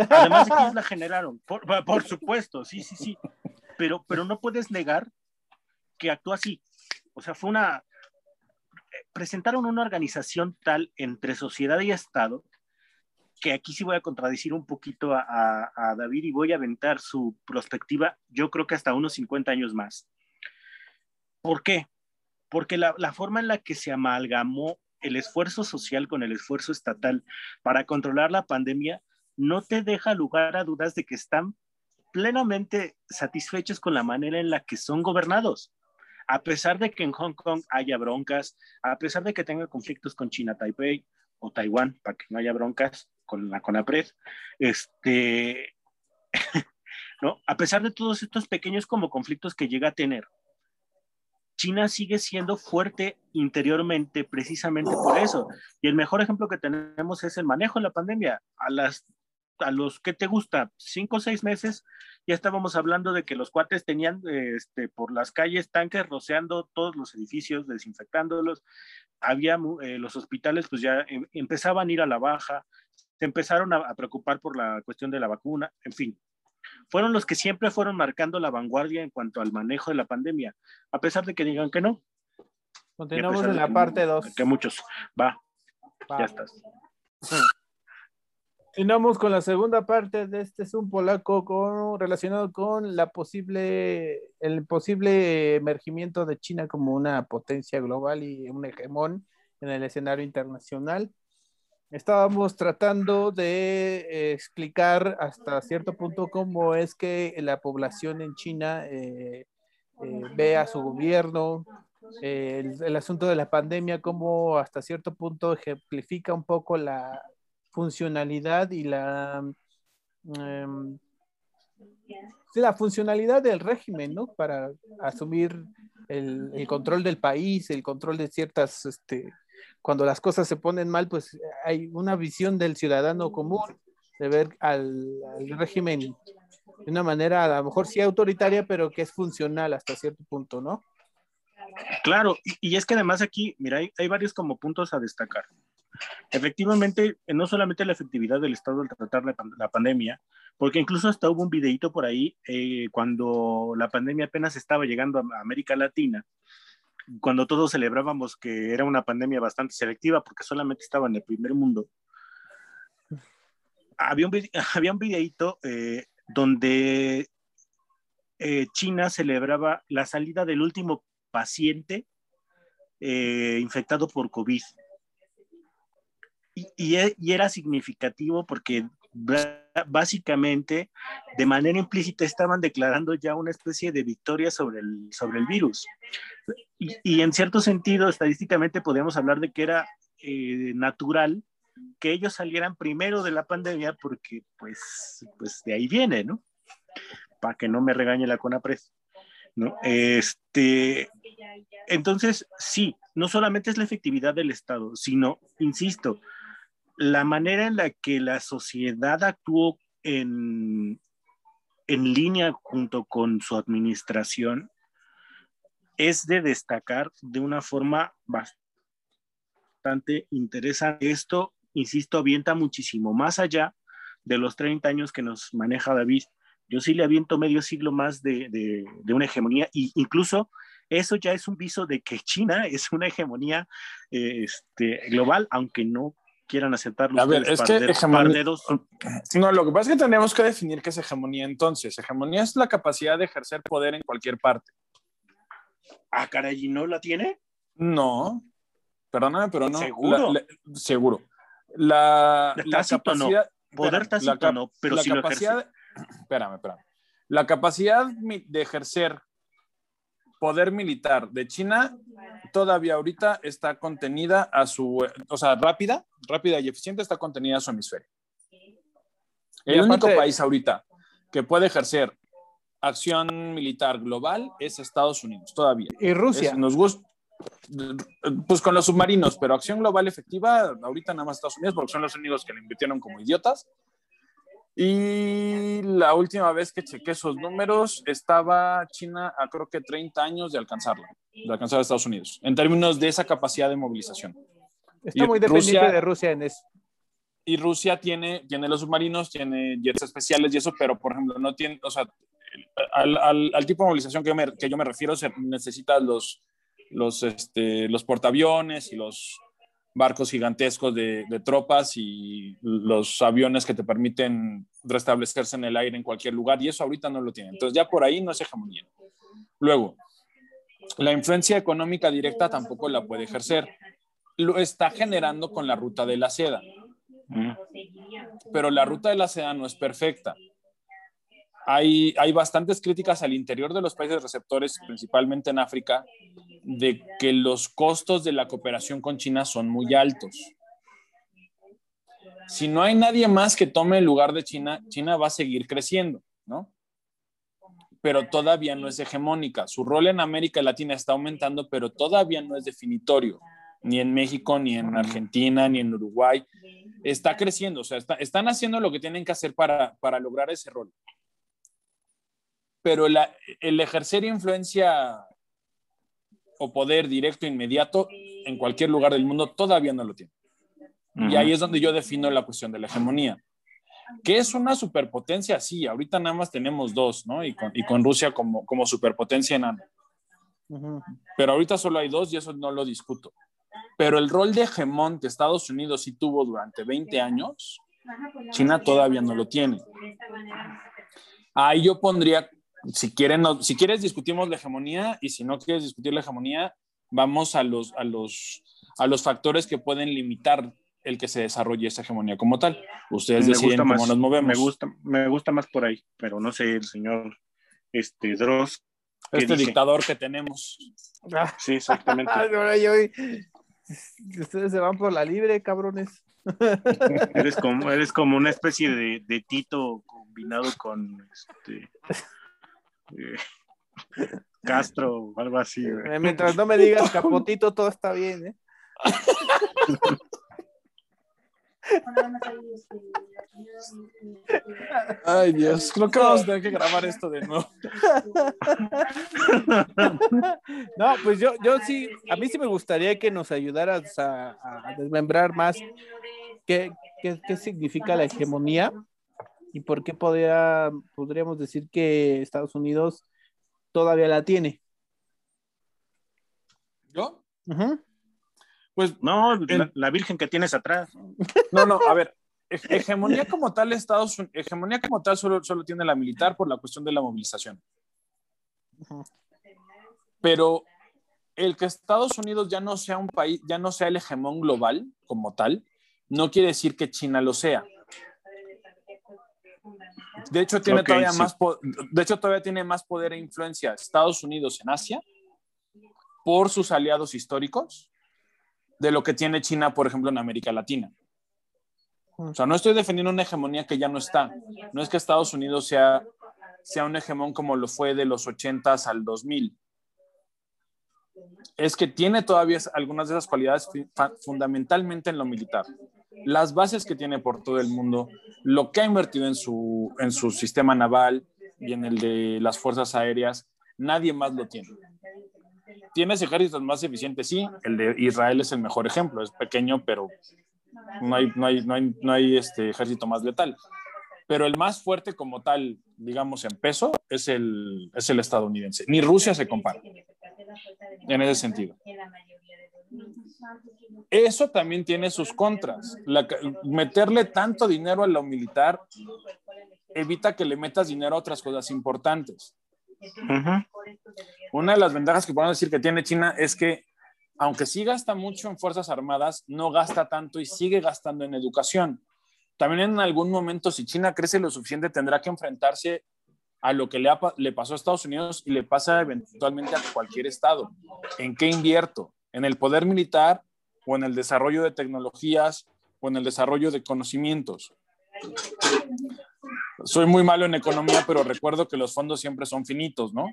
Además de que ellos la generaron, por, por supuesto, sí, sí, sí. Pero, pero no puedes negar que actuó así. O sea, fue una... Presentaron una organización tal entre sociedad y Estado que aquí sí voy a contradecir un poquito a, David y voy a aventar su perspectiva, yo creo que hasta unos 50 años más. ¿Por qué? Porque la forma en la que se amalgamó el esfuerzo social con el esfuerzo estatal para controlar la pandemia no te deja lugar a dudas de que están plenamente satisfechos con la manera en la que son gobernados. A pesar de que en Hong Kong haya broncas, a pesar de que tenga conflictos con China, Taipei o Taiwán, para que no haya broncas con la CONAPRED, este, ¿no? A pesar de todos estos pequeños como conflictos que llega a tener, China sigue siendo fuerte interiormente precisamente por eso. Y el mejor ejemplo que tenemos es el manejo de la pandemia. A las a los que te gusta, cinco o seis meses, ya estábamos hablando de que los cuates tenían este, por las calles tanques rociando todos los edificios, desinfectándolos. Había eh, los hospitales, pues ya em, empezaban a ir a la baja, se empezaron a, preocupar por la cuestión de la vacuna, en fin. Fueron los que siempre fueron marcando la vanguardia en cuanto al manejo de la pandemia, a pesar de que digan que no. Continuamos en la parte 2. Que muchos. Va, ya estás. Continuamos con la segunda parte de este Zoom polaco con, relacionado con la posible, el posible emergimiento de China como una potencia global y un hegemón en el escenario internacional. Estábamos tratando de eh, explicar hasta cierto punto cómo es que la población en China eh, eh, ve a su gobierno, el, asunto de la pandemia, cómo hasta cierto punto ejemplifica un poco la funcionalidad y la... Em, la funcionalidad del régimen, ¿no? Para asumir el, control del país, el control de ciertas este, cuando las cosas se ponen mal, pues hay una visión del ciudadano común de ver al, régimen de una manera a lo mejor sí autoritaria, pero que es funcional hasta cierto punto, ¿no? Claro, y, es que además aquí, mira, hay, varios como puntos a destacar. Efectivamente, no solamente la efectividad del Estado al tratar la, pandemia, porque incluso hasta hubo un videito por ahí eh, cuando la pandemia apenas estaba llegando a América Latina, cuando todos celebrábamos que era una pandemia bastante selectiva porque solamente estaba en el primer mundo, había un, había un videíto eh, donde eh, China celebraba la salida del último paciente infectado por COVID. Y, y, era significativo porque básicamente de manera implícita estaban declarando ya una especie de victoria sobre el, sobre el virus. Y, en cierto sentido, estadísticamente podríamos hablar de que era eh, natural que ellos salieran primero de la pandemia porque pues, pues de ahí viene, ¿no? Para que no me regañe la CONAPRES. ¿no? Este, entonces, sí, no solamente es la efectividad del Estado, sino, insisto, la manera en la que la sociedad actuó en, en línea junto con su administración es de destacar de una forma bastante interesante. Esto, insisto, avienta muchísimo más allá de los 30 años que nos maneja David. Yo sí le aviento medio siglo más de, de, una hegemonía e incluso eso ya es un viso de que China es una hegemonía eh, este, global, aunque no quieran aceptarlo. A ver, es que hegemonía... No, lo que pasa es que tenemos que definir qué es hegemonía entonces. Hegemonía es la capacidad de ejercer poder en cualquier parte. Ah, caray, ¿y no la tiene? No, perdóname, pero no. ¿Seguro? seguro. La, la capacidad... Poder tácito no, pero la capacidad, Espérame, espérame. La capacidad de ejercer poder militar de China todavía ahorita está contenida a su, o sea, rápida, rápida y eficiente está contenida a su hemisferio. El único país ahorita que puede ejercer acción militar global es Estados Unidos, todavía. Y Rusia. nos gusta, pues con los submarinos, pero acción global efectiva, ahorita nada más Estados Unidos, porque son los únicos que le invirtieron como idiotas. Y la última vez que chequé esos números, estaba China a creo que 30 años de alcanzarlo, de alcanzar a Estados Unidos, en términos de esa capacidad de movilización. Está muy dependiente de Rusia en eso. Y Rusia tiene, tiene los submarinos, tiene jets especiales y eso, pero por ejemplo, no tiene, o sea, al, al, tipo de movilización que yo me, que yo me refiero, se necesita los, los, este, los portaaviones y los, barcos gigantescos de, tropas y los aviones que te permiten restablecerse en el aire en cualquier lugar, y eso ahorita no lo tienen. Entonces ya por ahí no es hegemonía. Luego, la influencia económica directa tampoco la puede ejercer. Lo está generando con la ruta de la seda. Pero la ruta de la seda no es perfecta. Hay, hay bastantes críticas al interior de los países receptores, principalmente en África, de que los costos de la cooperación con China son muy altos. Si no hay nadie más que tome el lugar de China, China va a seguir creciendo, ¿no? pero todavía no es hegemónica. Su rol en América Latina está aumentando, pero todavía no es definitorio, ni en México, ni en Argentina, ni en Uruguay. Está creciendo, o sea, están haciendo lo que tienen que hacer para, para lograr ese rol. Pero el ejercer influencia o poder directo inmediato en cualquier lugar del mundo todavía no lo tiene. Y ahí es donde yo defino la cuestión de la hegemonía. ¿Qué es una superpotencia? Sí, ahorita nada más tenemos dos, ¿no? Y con, y con Rusia como, como superpotencia enana. Pero ahorita solo hay dos y eso no lo discuto. Pero el rol de hegemón que Estados Unidos sí tuvo durante 20 años, China todavía no lo tiene. Ahí yo pondría, si, quieren, si quieres discutimos la hegemonía y si no quieres discutir la hegemonía, vamos a los, a los, a los factores que pueden limitar el que se desarrolle esa hegemonía como tal. Ustedes deciden cómo nos movemos. Me gusta, me gusta más por ahí, pero no sé, el señor este, Dross. Este dictador que tenemos. Ah. Sí, exactamente. ustedes se van por la libre, cabrones. Eres como, eres como una especie de, de Tito combinado con este, Castro o algo así. Mientras no me digas capotito, todo está bien, ¿eh? Ay, Dios, creo que vamos a tener que grabar esto de nuevo. No, pues yo, yo sí, a mí sí me gustaría que nos ayudaras a, desmembrar más qué, qué, significa la hegemonía y por qué podría, podríamos decir que Estados Unidos todavía la tiene. ¿Yo? Pues no, la, virgen que tienes atrás. No, no, a ver, hegemonía como tal Estados hegemonía como tal solo, solo tiene la militar por la cuestión de la movilización. Pero el que Estados Unidos ya no sea un país, ya no sea el hegemón global como tal, no quiere decir que China lo sea. De hecho, tiene todavía más de hecho, todavía tiene más poder e influencia Estados Unidos en Asia por sus aliados históricos de lo que tiene China, por ejemplo, en América Latina. O sea, no estoy defendiendo una hegemonía que ya no está. No es que Estados Unidos sea, sea un hegemón como lo fue de los 80 al 2000. Es que tiene todavía algunas de esas cualidades fundamentalmente en lo militar. Las bases que tiene por todo el mundo, lo que ha invertido en su, en su sistema naval y en el de las fuerzas aéreas, nadie más lo tiene. ¿Tienes ejércitos más eficientes? Sí, el de Israel es el mejor ejemplo, es pequeño, pero no hay, no hay, no hay, no hay este ejército más letal. Pero el más fuerte como tal, digamos en peso, es el, es el estadounidense. Ni Rusia se compara en ese sentido. Eso también tiene sus contras. meterle tanto dinero a lo militar evita que le metas dinero a otras cosas importantes. Una de las ventajas que podemos decir que tiene China es que, aunque sí gasta mucho en Fuerzas Armadas, no gasta tanto y sigue gastando en educación. También en algún momento, si China crece lo suficiente, tendrá que enfrentarse a lo que le, le pasó a Estados Unidos y le pasa eventualmente a cualquier estado. ¿En qué invierto? ¿En el poder militar o en el desarrollo de tecnologías o en el desarrollo de conocimientos? soy muy malo en economía, pero recuerdo que los fondos siempre son finitos, ¿no?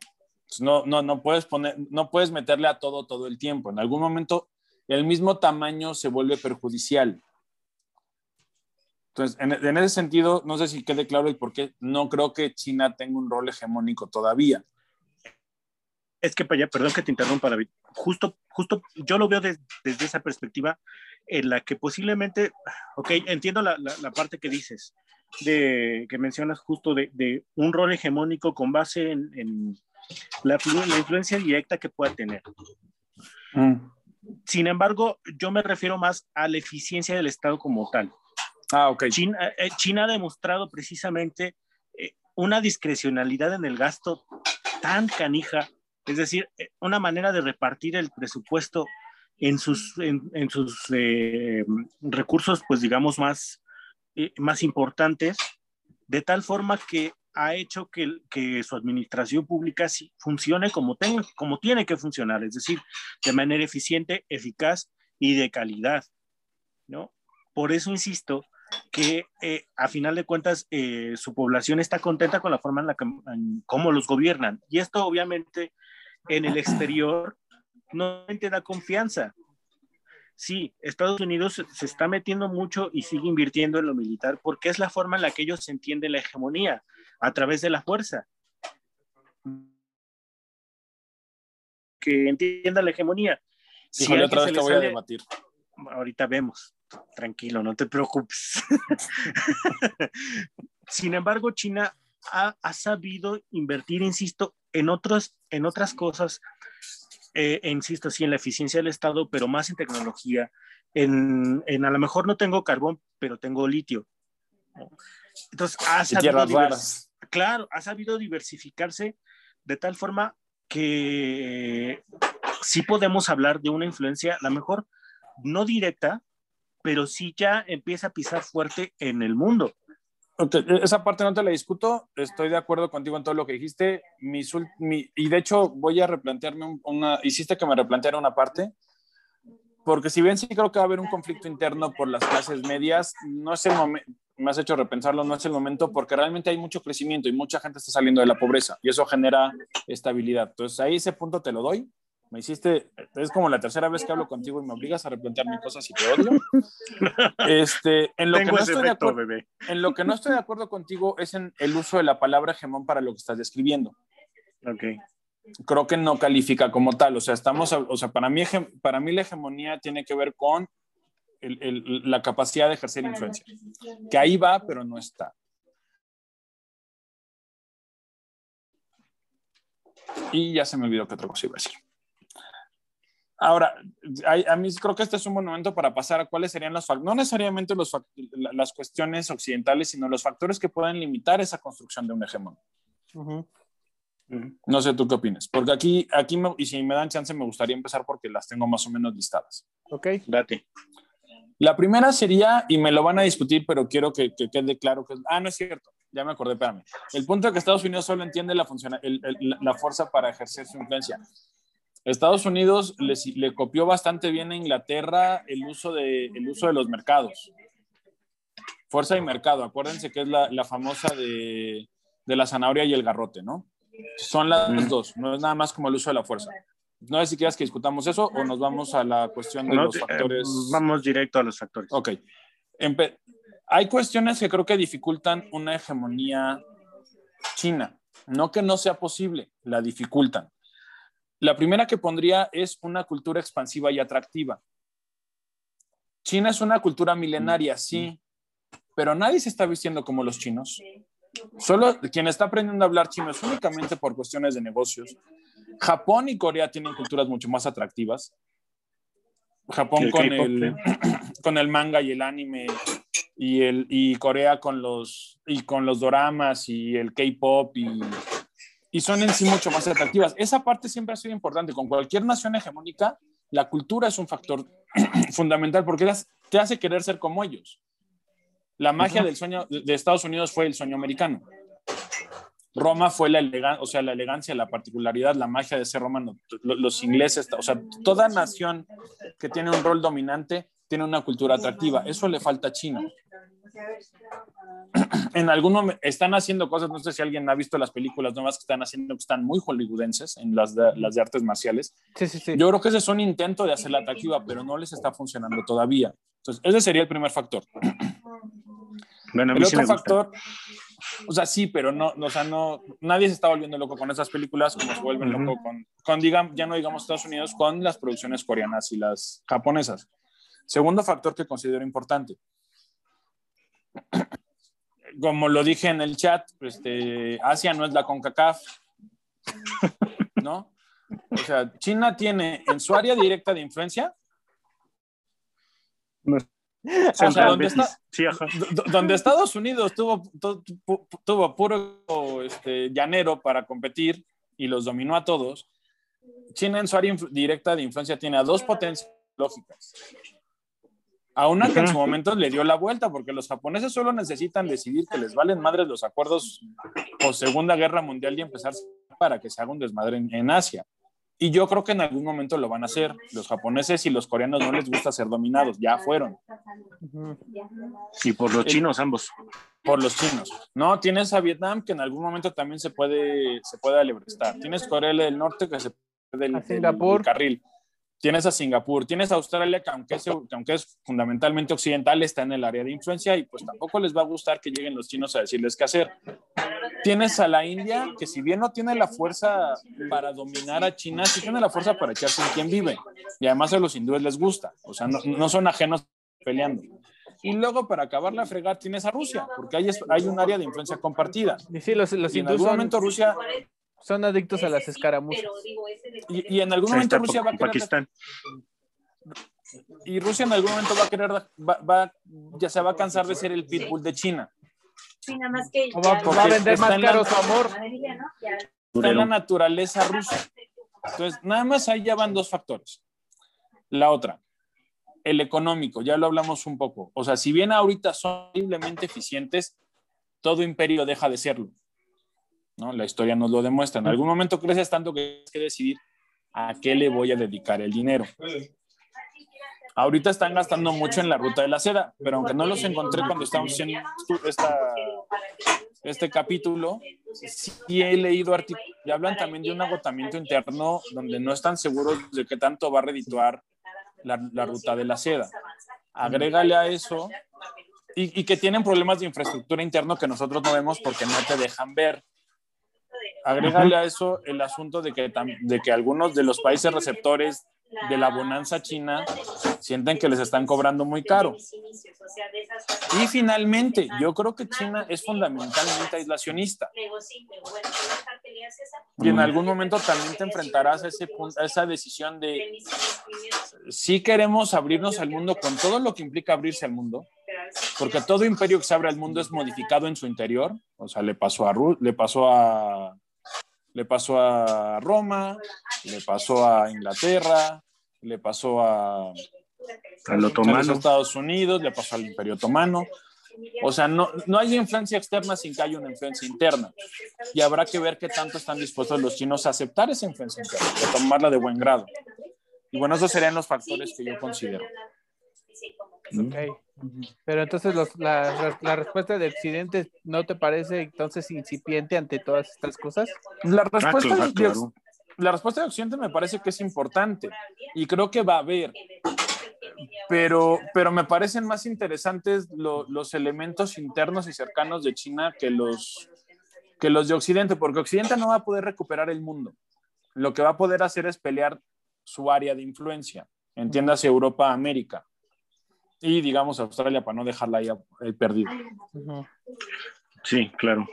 No, no, no puedes poner, no puedes meterle a todo todo el tiempo. En algún momento el mismo tamaño se vuelve perjudicial. Entonces, en, en, ese sentido, no sé si quede claro el por qué no creo que China tenga un rol hegemónico todavía. Es que, perdón que te interrumpa, David. Justo, justo yo lo veo desde esa perspectiva en la que posiblemente, ok, entiendo la, la parte que dices, de, que mencionas justo de, un rol hegemónico con base en, la, influencia directa que pueda tener. Mm. Sin embargo, yo me refiero más a la eficiencia del Estado como tal. Ah, ok. China, eh, China ha demostrado precisamente eh, una discrecionalidad en el gasto tan canija, es decir, eh, una manera de repartir el presupuesto en sus, en sus recursos, pues digamos, más, eh, más importantes, de tal forma que ha hecho que, que su administración pública funcione como, como tiene que funcionar, es decir, de manera eficiente, eficaz y de calidad. ¿no? Por eso insisto que eh, a final de cuentas eh, su población está contenta con la forma en la que cómo los gobiernan. Y esto obviamente en el exterior no te da confianza. Sí, Estados Unidos se está metiendo mucho y sigue invirtiendo en lo militar porque es la forma en la que ellos entienden la hegemonía, a través de la fuerza. Que entienda la hegemonía. Si otra vez te voy a debatir. Ahorita vemos. Tranquilo, no te preocupes. Sin embargo, China ha, ha, sabido invertir, insisto, en, otros, en otras cosas eh, insisto, sí, en la eficiencia del Estado, pero más en tecnología. En, en a lo mejor no tengo carbón, pero tengo litio. Entonces, ha sabido, claro, ha sabido diversificarse de tal forma que sí podemos hablar de una influencia, a lo mejor no directa, pero sí ya empieza a pisar fuerte en el mundo. Esa parte no te la discuto, estoy de acuerdo contigo en todo lo que dijiste. Mi, y de hecho voy a replantearme una, hiciste que me replanteara una parte, porque si bien sí creo que va a haber un conflicto interno por las clases medias, no es el momento, me has hecho repensarlo, no es el momento, porque realmente hay mucho crecimiento y mucha gente está saliendo de la pobreza y eso genera estabilidad. Entonces ahí ese punto te lo doy, me hiciste, es como la tercera vez que hablo contigo y me obligas a replantear mis cosas y te odio. Este, en, lo que no estoy de acuerdo, en lo que no estoy de acuerdo contigo es en el uso de la palabra hegemón para lo que estás describiendo. Ok. Creo que no califica como tal. O sea, estamos, o sea, para mí, para mí la hegemonía tiene que ver con el, el, la capacidad de ejercer influencia. Que ahí va, pero no está. Y ya se me olvidó qué otra cosa iba a decir. Ahora, a, mí creo que este es un buen momento para pasar a cuáles serían los no necesariamente los, las cuestiones occidentales, sino los factores que pueden limitar esa construcción de un hegemón. No sé tú qué opinas, porque aquí, aquí y si me dan chance, me gustaría empezar porque las tengo más o menos listadas. Ok, date. La primera sería, y me lo van a discutir, pero quiero que, quede claro que. Ah, no es cierto, ya me acordé, espérame. El punto de que Estados Unidos solo entiende la, la fuerza para ejercer su influencia. Estados Unidos le, copió bastante bien a Inglaterra el uso de, el uso de los mercados. Fuerza y mercado, acuérdense que es la, famosa de, la zanahoria y el garrote, ¿no? Son las dos, no es nada más como el uso de la fuerza. No sé si quieres que discutamos eso o nos vamos a la cuestión de los factores. vamos directo a los factores. Ok. Hay cuestiones que creo que dificultan una hegemonía china. No que no sea posible, la dificultan. La primera que pondría es una cultura expansiva y atractiva. China es una cultura milenaria, sí, pero nadie se está vistiendo como los chinos. Solo quien está aprendiendo a hablar chino es únicamente por cuestiones de negocios. Japón y Corea tienen culturas mucho más atractivas. Japón con el, con el manga y el anime y, el, y Corea con los, y con los doramas y el K-pop y y son en sí mucho más atractivas. Esa parte siempre ha sido importante. Con cualquier nación hegemónica, la cultura es un factor fundamental porque te hace querer ser como ellos. La magia del sueño de Estados Unidos fue el sueño americano. Roma fue la elegancia, o sea, la elegancia, la particularidad, la magia de ser romano. Los ingleses, o sea, toda nación que tiene un rol dominante tiene una cultura atractiva. Eso le falta a China. en algún momento están haciendo cosas, no sé si alguien ha visto las películas nuevas que están haciendo, que están muy hollywoodenses en las de, las de artes marciales. Sí, sí, sí. Yo creo que ese es un intento de hacerla atractiva, pero no les está funcionando todavía. Entonces, ese sería el primer factor. Bueno, el otro factor, o sea, sí, pero no, o sea, no, nadie se está volviendo loco con esas películas como se vuelven loco con, con digamos, ya no digamos Estados Unidos, con las producciones coreanas y las japonesas. Segundo factor que considero importante, como lo dije en el chat, este, Asia no es la CONCACAF, ¿no? O sea, China tiene en su área directa de influencia. donde, Estados Unidos tuvo, tuvo puro este, llanero para competir y los dominó a todos, China en su área directa de influencia tiene a dos potencias lógicas, a una que en su momento le dio la vuelta, porque los japoneses solo necesitan decidir que les valen madres los acuerdos o Segunda Guerra Mundial y empezar para que se haga un desmadre en, Asia. Y yo creo que en algún momento lo van a hacer. Los japoneses y los coreanos no les gusta ser dominados, ya fueron. Y por los chinos ambos. Por los chinos. No, tienes a Vietnam que en algún momento también se puede, se puede alibrestar. Tienes Corea del Norte que se puede del, Singapur. carril. Tienes a Singapur, tienes a Australia que aunque, es, que aunque es fundamentalmente occidental, está en el área de influencia y pues tampoco les va a gustar que lleguen los chinos a decirles qué hacer. Tienes a la India que si bien no tiene la fuerza para dominar a China, sí tiene la fuerza para echarse en quien vive. Y además a los hindúes les gusta, o sea, no, no son ajenos peleando. Y luego, para acabar la fregar, tienes a Rusia, porque hay, hay un área de influencia compartida. Y sí, los, los Y en algún momento Rusia, son adictos a las escaramuzas. y, y en algún momento Rusia va a querer, Pakistán. y Rusia en algún momento va a querer, va, va- ya se va a cansar de ser el pitbull de China. Sí, nada más que O va, a vender está más en la- caro su amor. Maravilla, ¿no? Ya- Está en la naturaleza rusa. Entonces, nada más ahí ya van dos factores. La otra, el económico, ya lo hablamos un poco. O sea, si bien ahorita son horriblemente eficientes, todo imperio deja de serlo. ¿No? La historia nos lo demuestra. En algún momento creces tanto que tienes que decidir a qué le voy a dedicar el dinero. Ahorita están gastando mucho en la ruta de la seda, pero aunque no los encontré cuando estábamos haciendo esta, este capítulo, sí he leído artículos y hablan también de un agotamiento interno donde no están seguros de qué tanto va a redituar la, la ruta de la seda. Agrégale a eso y, y que tienen problemas de infraestructura interno que nosotros no vemos porque no te dejan ver. Agrégale a eso el asunto de que, de que algunos de los países receptores de la bonanza china sienten que les están cobrando muy caro. Y finalmente, yo creo que China es fundamentalmente aislacionista. Y en algún momento también te enfrentarás a, ese punto, a esa decisión de si queremos abrirnos al mundo con todo lo que implica abrirse al mundo, porque todo imperio que se abre al mundo es modificado en su interior. O sea, le pasó a, Ru- le pasó a, le pasó a Roma, le pasó a Inglaterra, le pasó a, Al a los otomano. Estados Unidos, le pasó al Imperio Otomano. O sea, no, no hay influencia externa sin que haya una influencia interna. Y habrá que ver qué tanto están dispuestos los chinos a aceptar esa influencia interna, a tomarla de buen grado. Y bueno, esos serían los factores que yo considero. Ok. Pero entonces los- la, la respuesta de Occidente no te parece entonces incipiente ante todas estas cosas? La Ah, claro, de, la respuesta de Occidente me parece que es importante y creo que va a haber, pero, pero me parecen más interesantes lo- los elementos internos y cercanos de China que los, que los de Occidente, porque Occidente no va a poder recuperar el mundo. Lo que va a poder hacer es pelear su área de influencia, entiéndase Europa, América. Y digamos Australia para no dejarla ahí eh, perdida. Sí, claro.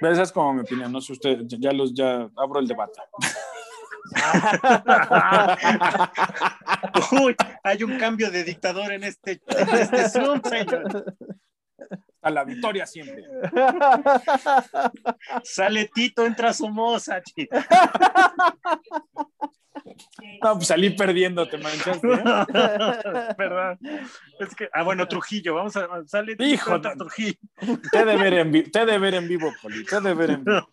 Pero Esa es como mi opinión, no sé usted, ya los ya abro el debate. Uy, hay un cambio de dictador en este, en este Zoom, señor. A la victoria siempre. Sale Tito, entra Somoza. chi. No, pues salí perdiendo, te manchaste. ¿eh? Perdón. Es que, ah, bueno, Trujillo, vamos a. Sale Tito, Hijo entra de- Trujillo. Te de ver en vivo, te de ver en vivo, Poli, te de ver en vivo.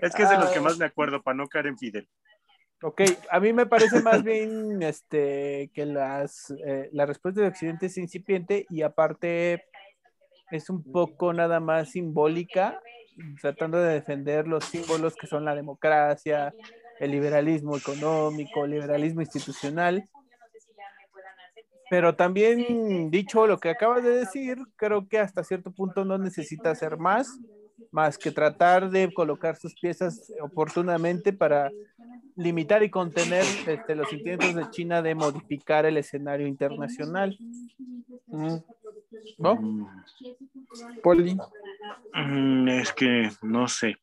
Es que es de los que más me acuerdo, para no caer en Fidel. Ok, a mí me parece más bien este, que las, eh, la respuesta de Occidente es incipiente y aparte es un poco nada más simbólica, tratando de defender los símbolos que son la democracia, el liberalismo económico, el liberalismo institucional. Pero también, dicho lo que acabas de decir, creo que hasta cierto punto no necesita hacer más, más que tratar de colocar sus piezas oportunamente para limitar y contener este, los intentos de China de modificar el escenario internacional. ¿No? Mm, Poli. mm, Es que no sé.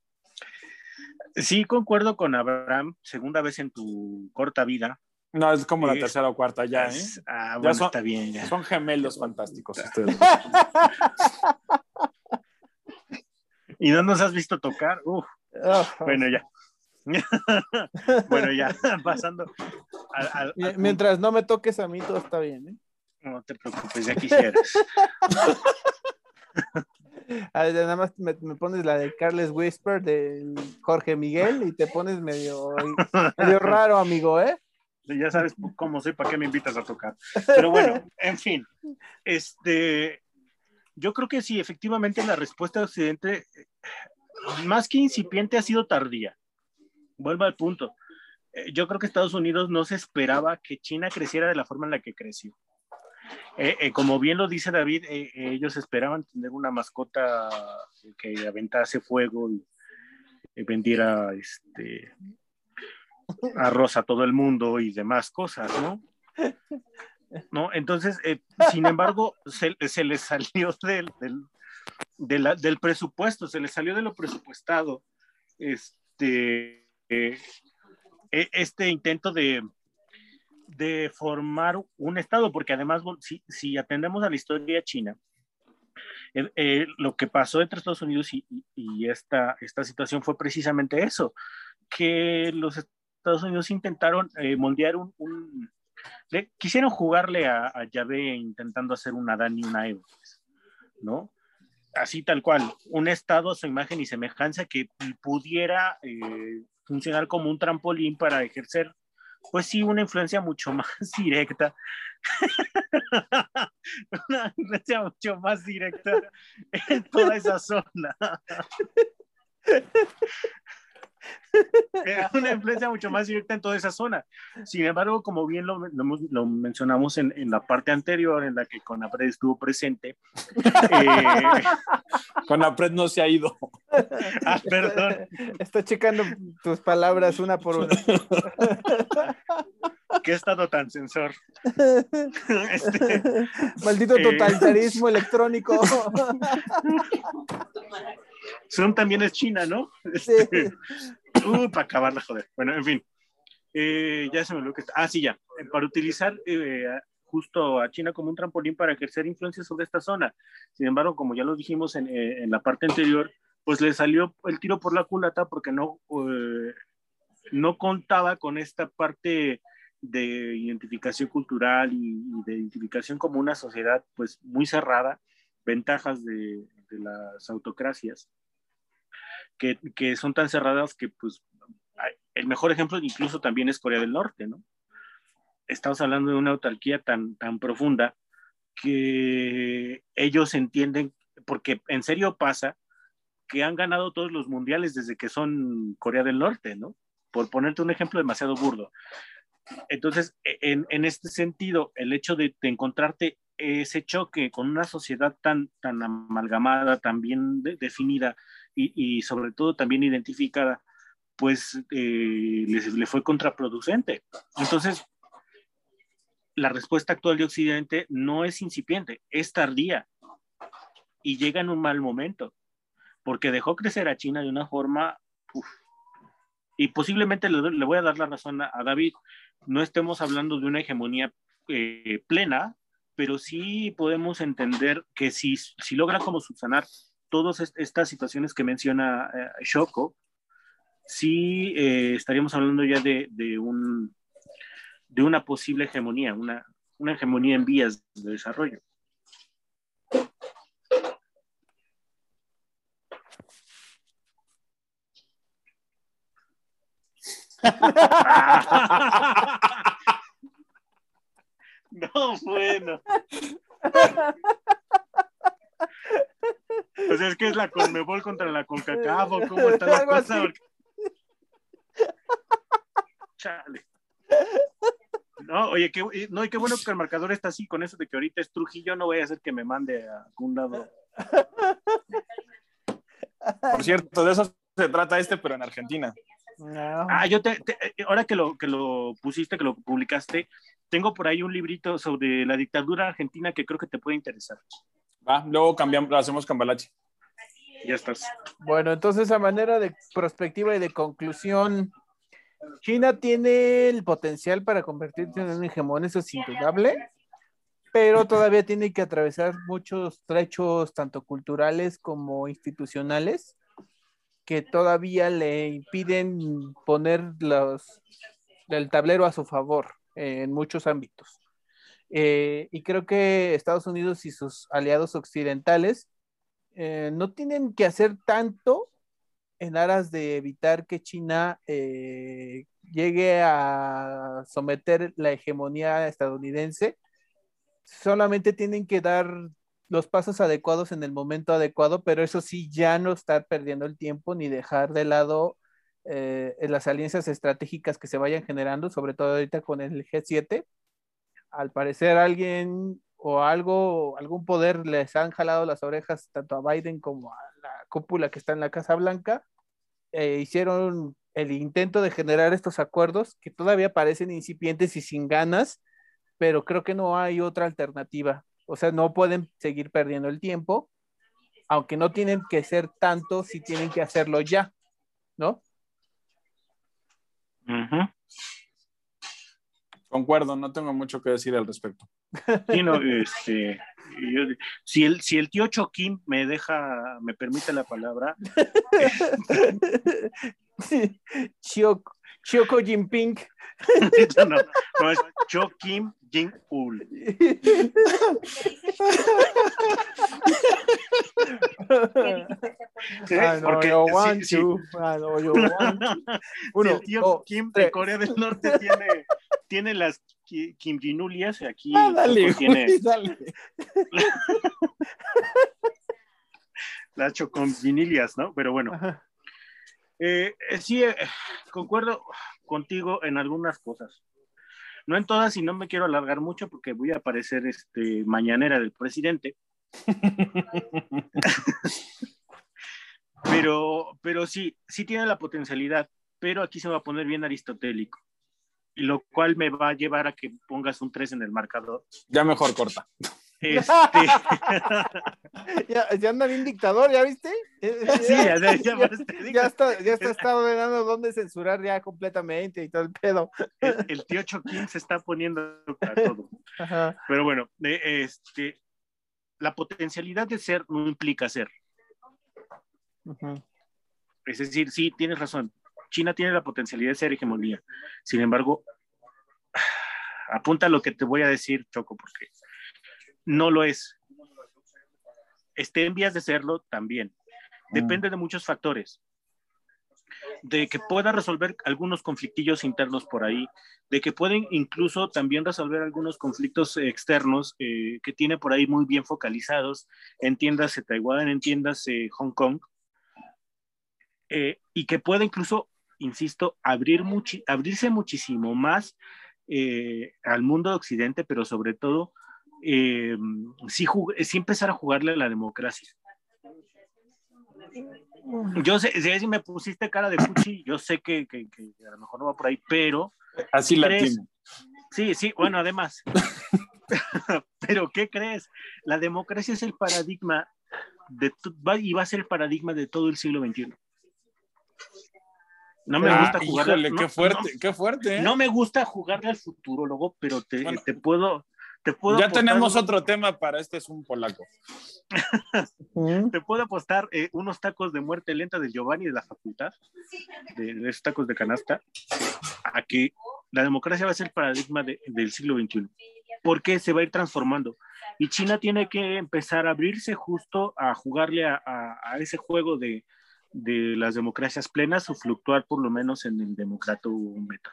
Sí, concuerdo con Abraham, segunda vez en tu corta vida. No, es como la Sí. tercera o cuarta ya, ¿eh? Es- Ah, bueno, son- está bien, ya. Son gemelos fantásticos ustedes. ¿Y no nos has visto tocar? Uf, bueno, ya. bueno, ya, pasando al, al- mi- al Mientras no me toques a mí, todo está bien. ¿eh? No te preocupes, ya quisieras. Nada más me, me pones la de Carles Whisper de Jorge Miguel y te pones medio, medio raro, amigo, ¿eh? Ya sabes cómo soy, para qué me invitas a tocar. Pero bueno, en fin, este, yo creo que sí, efectivamente la respuesta de Occidente, más que incipiente, ha sido tardía. Vuelvo al punto. Eh, yo creo que Estados Unidos no se esperaba que China creciera de la forma en la que creció. Eh, eh, como bien lo dice David, ellos esperaban tener una mascota que aventase fuego y, vendiera este, arroz a todo el mundo y demás cosas, ¿no? ¿No? Entonces, sin embargo, se, se les salió del, del, del, presupuesto, se les salió de lo presupuestado este, e, este intento de, de formar un Estado, porque además, si, si atendemos a la historia china, eh, eh, lo que pasó entre Estados Unidos y, y, esta, esta situación fue precisamente eso, que los Estados Unidos intentaron eh, moldear un quisieron jugarle a, a, Yahvé intentando hacer un Adán y una Eva, pues, ¿no? Así tal cual, un Estado a su imagen y semejanza que pudiera funcionar como un trampolín para ejercer, pues sí, una influencia mucho más directa. una influencia mucho más directa en toda esa zona. una influencia mucho más directa en toda esa zona. Sin embargo, como bien lo, lo, mencionamos en, en, la parte anterior, en la que Conapred estuvo presente. Eh... Conapred no se ha ido. ah, perdón. Está checando tus palabras una por una. ¿Qué estado tan censor? Este, Maldito eh, totalitarismo electrónico. Zoom también es China, ¿no? Este, uh, para acabarla, joder. Bueno, en fin. Eh, ya se me lo que Ah, sí, ya. Para utilizar eh, justo a China como un trampolín para ejercer influencia sobre esta zona. Sin embargo, como ya lo dijimos en, eh, en la parte anterior, pues le salió el tiro por la culata porque no, no contaba con esta parte de identificación cultural y, y, de identificación como una sociedad pues muy cerrada, ventajas de, de las autocracias, que, que, son tan cerradas que pues el mejor ejemplo incluso también es Corea del Norte, ¿no? Estamos hablando de una autarquía tan, tan profunda que ellos entienden, porque en serio pasa, que han ganado todos los mundiales desde que son Corea del Norte, ¿no? Por ponerte un ejemplo demasiado burdo. Entonces, en, en este sentido, el hecho de, de encontrarte ese choque con una sociedad tan, tan amalgamada, tan bien de, definida y, sobre todo también identificada, pues eh, le, fue contraproducente. Entonces, la respuesta actual de Occidente no es incipiente, es tardía y llega en un mal momento, porque dejó crecer a China de una forma... Y posiblemente le, voy a dar la razón a, a David, no estemos hablando de una hegemonía eh, plena, pero sí podemos entender que si, si logra como subsanar todas estas situaciones que menciona eh, Shoko, sí eh, estaríamos hablando ya de, de, un, de una posible hegemonía, una, una hegemonía en vías de desarrollo. No, bueno. Pues es que es la Conmebol contra la CONCACAF, ¿cómo está la cosa? Chale. No, oye, qué, no, y qué bueno que el marcador está así con eso de que ahorita es Trujillo, no voy a hacer que me mande a algún lado. Por cierto, de eso se trata este, pero en Argentina. No. Ah, yo te, te, ahora que lo, que lo pusiste, que lo publicaste, tengo por ahí un librito sobre la dictadura argentina que creo que te puede interesar. Va, luego cambiamos, hacemos cambalache. Ya estás. Bueno, entonces a manera de perspectiva y de conclusión, China tiene el potencial para convertirse en un hegemón, eso es indudable, pero todavía tiene que atravesar muchos trechos, tanto culturales como institucionales, que todavía le impiden poner los, el tablero a su favor en muchos ámbitos. Eh, y creo que Estados Unidos y sus aliados occidentales eh, no tienen que hacer tanto en aras de evitar que China eh, llegue a someter la hegemonía estadounidense, solamente tienen que dar los pasos adecuados en el momento adecuado, pero eso sí, ya no estar perdiendo el tiempo ni dejar de lado eh, las alianzas estratégicas que se vayan generando, sobre todo ahorita con el G7. Al parecer alguien o algo, algún poder les han jalado las orejas tanto a Biden como a la cúpula que está en la Casa Blanca, eh, hicieron el intento de generar estos acuerdos que todavía parecen incipientes y sin ganas, pero creo que no hay otra alternativa. O sea, no pueden seguir perdiendo el tiempo, aunque no tienen que ser tanto si tienen que hacerlo ya, ¿no? Concuerdo, no tengo mucho que decir al respecto. Sí, no, este, yo- si, el, si el tío Choquín me deja, me permite la palabra, Chioko, Chioko Jinping. no, no es Cho Kim Jin Ul. ¿sí? Ah, no, Porque yo sí, want sí, to. Ah, no, yo want to. si Uno, el tío dos, Kim de Corea del Norte tiene, tiene las Ki- Kim Jinulias, aquí Ah, dale, Choco tiene güey, dale. las Chocomginilias, ¿no? Pero bueno, Ajá. Eh, eh, sí, eh, concuerdo contigo en algunas cosas. No en todas y no me quiero alargar mucho porque voy a aparecer este, mañanera del presidente. pero, pero sí, sí tiene la potencialidad, pero aquí se va a poner bien aristotélico. Y lo cual me va a llevar a que pongas un 3 en el marcador. Ya mejor corta. Este, Ya, ya anda bien dictador, ¿ya viste? sí, ya, ya, ya, está, ya está, está ordenando dónde censurar ya completamente y todo el pedo. el, el tío Choquín se está poniendo a todo. Ajá. Pero bueno, este, la potencialidad de ser no implica ser. Es decir, sí, tienes razón. China tiene la potencialidad de ser hegemonía. Sin embargo, apunta a lo que te voy a decir, Choco, porque no lo es. Esté en vías de serlo también. Depende de muchos factores. De que pueda resolver algunos conflictillos internos por ahí, de que pueden incluso también resolver algunos conflictos externos eh, que tiene por ahí muy bien focalizados, entiéndase Taiwán, entiéndase Hong Kong, eh, y que pueda incluso, insisto, abrir muchi abrirse muchísimo más eh, al mundo de Occidente, pero sobre todo eh, sí, empezar a jugarle a la democracia. Yo sé, si me pusiste cara de fuchi, yo sé que, que- que a lo mejor no va por ahí, pero Así ¿Crees? latino. sí, sí, bueno, además. pero ¿qué crees? La democracia es el paradigma de tu- va, y va a ser el paradigma de todo el siglo XXI. No me Ah, gusta jugar. híjole, no- qué fuerte, qué fuerte. ¿eh? No, no me gusta jugarle al futurólogo, pero te, Bueno. te puedo. Te puedo ya tenemos unos- otro tema para este es un polaco. Te puedo apostar eh, unos tacos de muerte lenta del Giovanni de la facultad, de, de esos tacos de canasta, a que la democracia va a ser el paradigma de- del siglo XXI. Porque se va a ir transformando. Y China tiene que empezar a abrirse justo a jugarle a, a- a ese juego de, de las democracias plenas o fluctuar por lo menos en el democratómetro.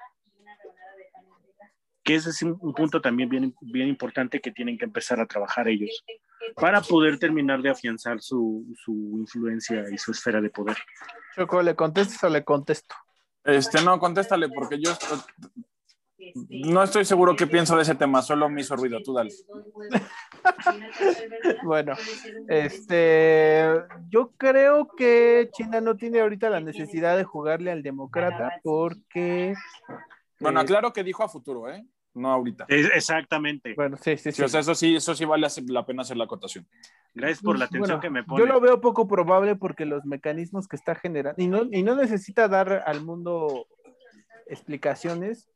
Que ese es un, un punto también bien, bien importante que tienen que empezar a trabajar ellos para poder terminar de afianzar su, su influencia y su esfera de poder. Choco, ¿le contestas o le contesto? Este, no, contéstale, porque yo estoy- no estoy seguro qué pienso de ese tema, solo me hizo ruido, tú dale. Bueno, Este, yo creo que China no tiene ahorita la necesidad de jugarle al demócrata porque. Bueno, eh, aclaro que dijo a futuro, ¿eh? No ahorita. Exactamente. Bueno, sí, sí, Sí, sí. o sea, eso sí, eso sí vale la pena hacer la acotación. Gracias por la atención Bueno, que me Yo pone. lo veo poco probable porque los mecanismos que está generando, y no, y no necesita dar al mundo explicaciones,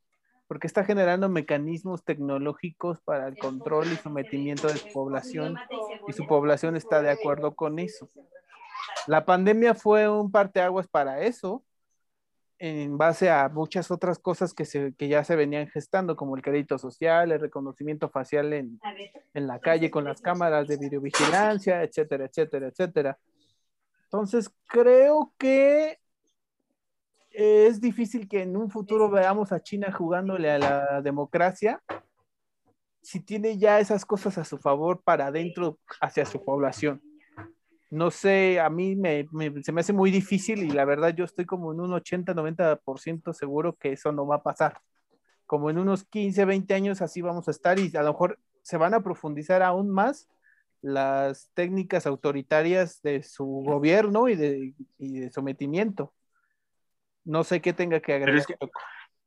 porque está generando mecanismos tecnológicos para el control y sometimiento de su población, y su población está de acuerdo con eso. La pandemia fue un parteaguas para eso, en base a muchas otras cosas que, se, que ya se venían gestando, como el crédito social, el reconocimiento facial en, en la calle con las cámaras de videovigilancia, etcétera, etcétera, etcétera. Entonces, creo que es difícil que en un futuro veamos a China jugándole a la democracia si tiene ya esas cosas a su favor para adentro hacia su población. No sé, a mí me, me- se me hace muy difícil y la verdad yo estoy como en un 80-90% seguro que eso no va a pasar. Como en unos 15, 20 años así vamos a estar y a lo mejor se van a profundizar aún más las técnicas autoritarias de su gobierno y de, y de sometimiento. No sé qué tenga que agregar. es que-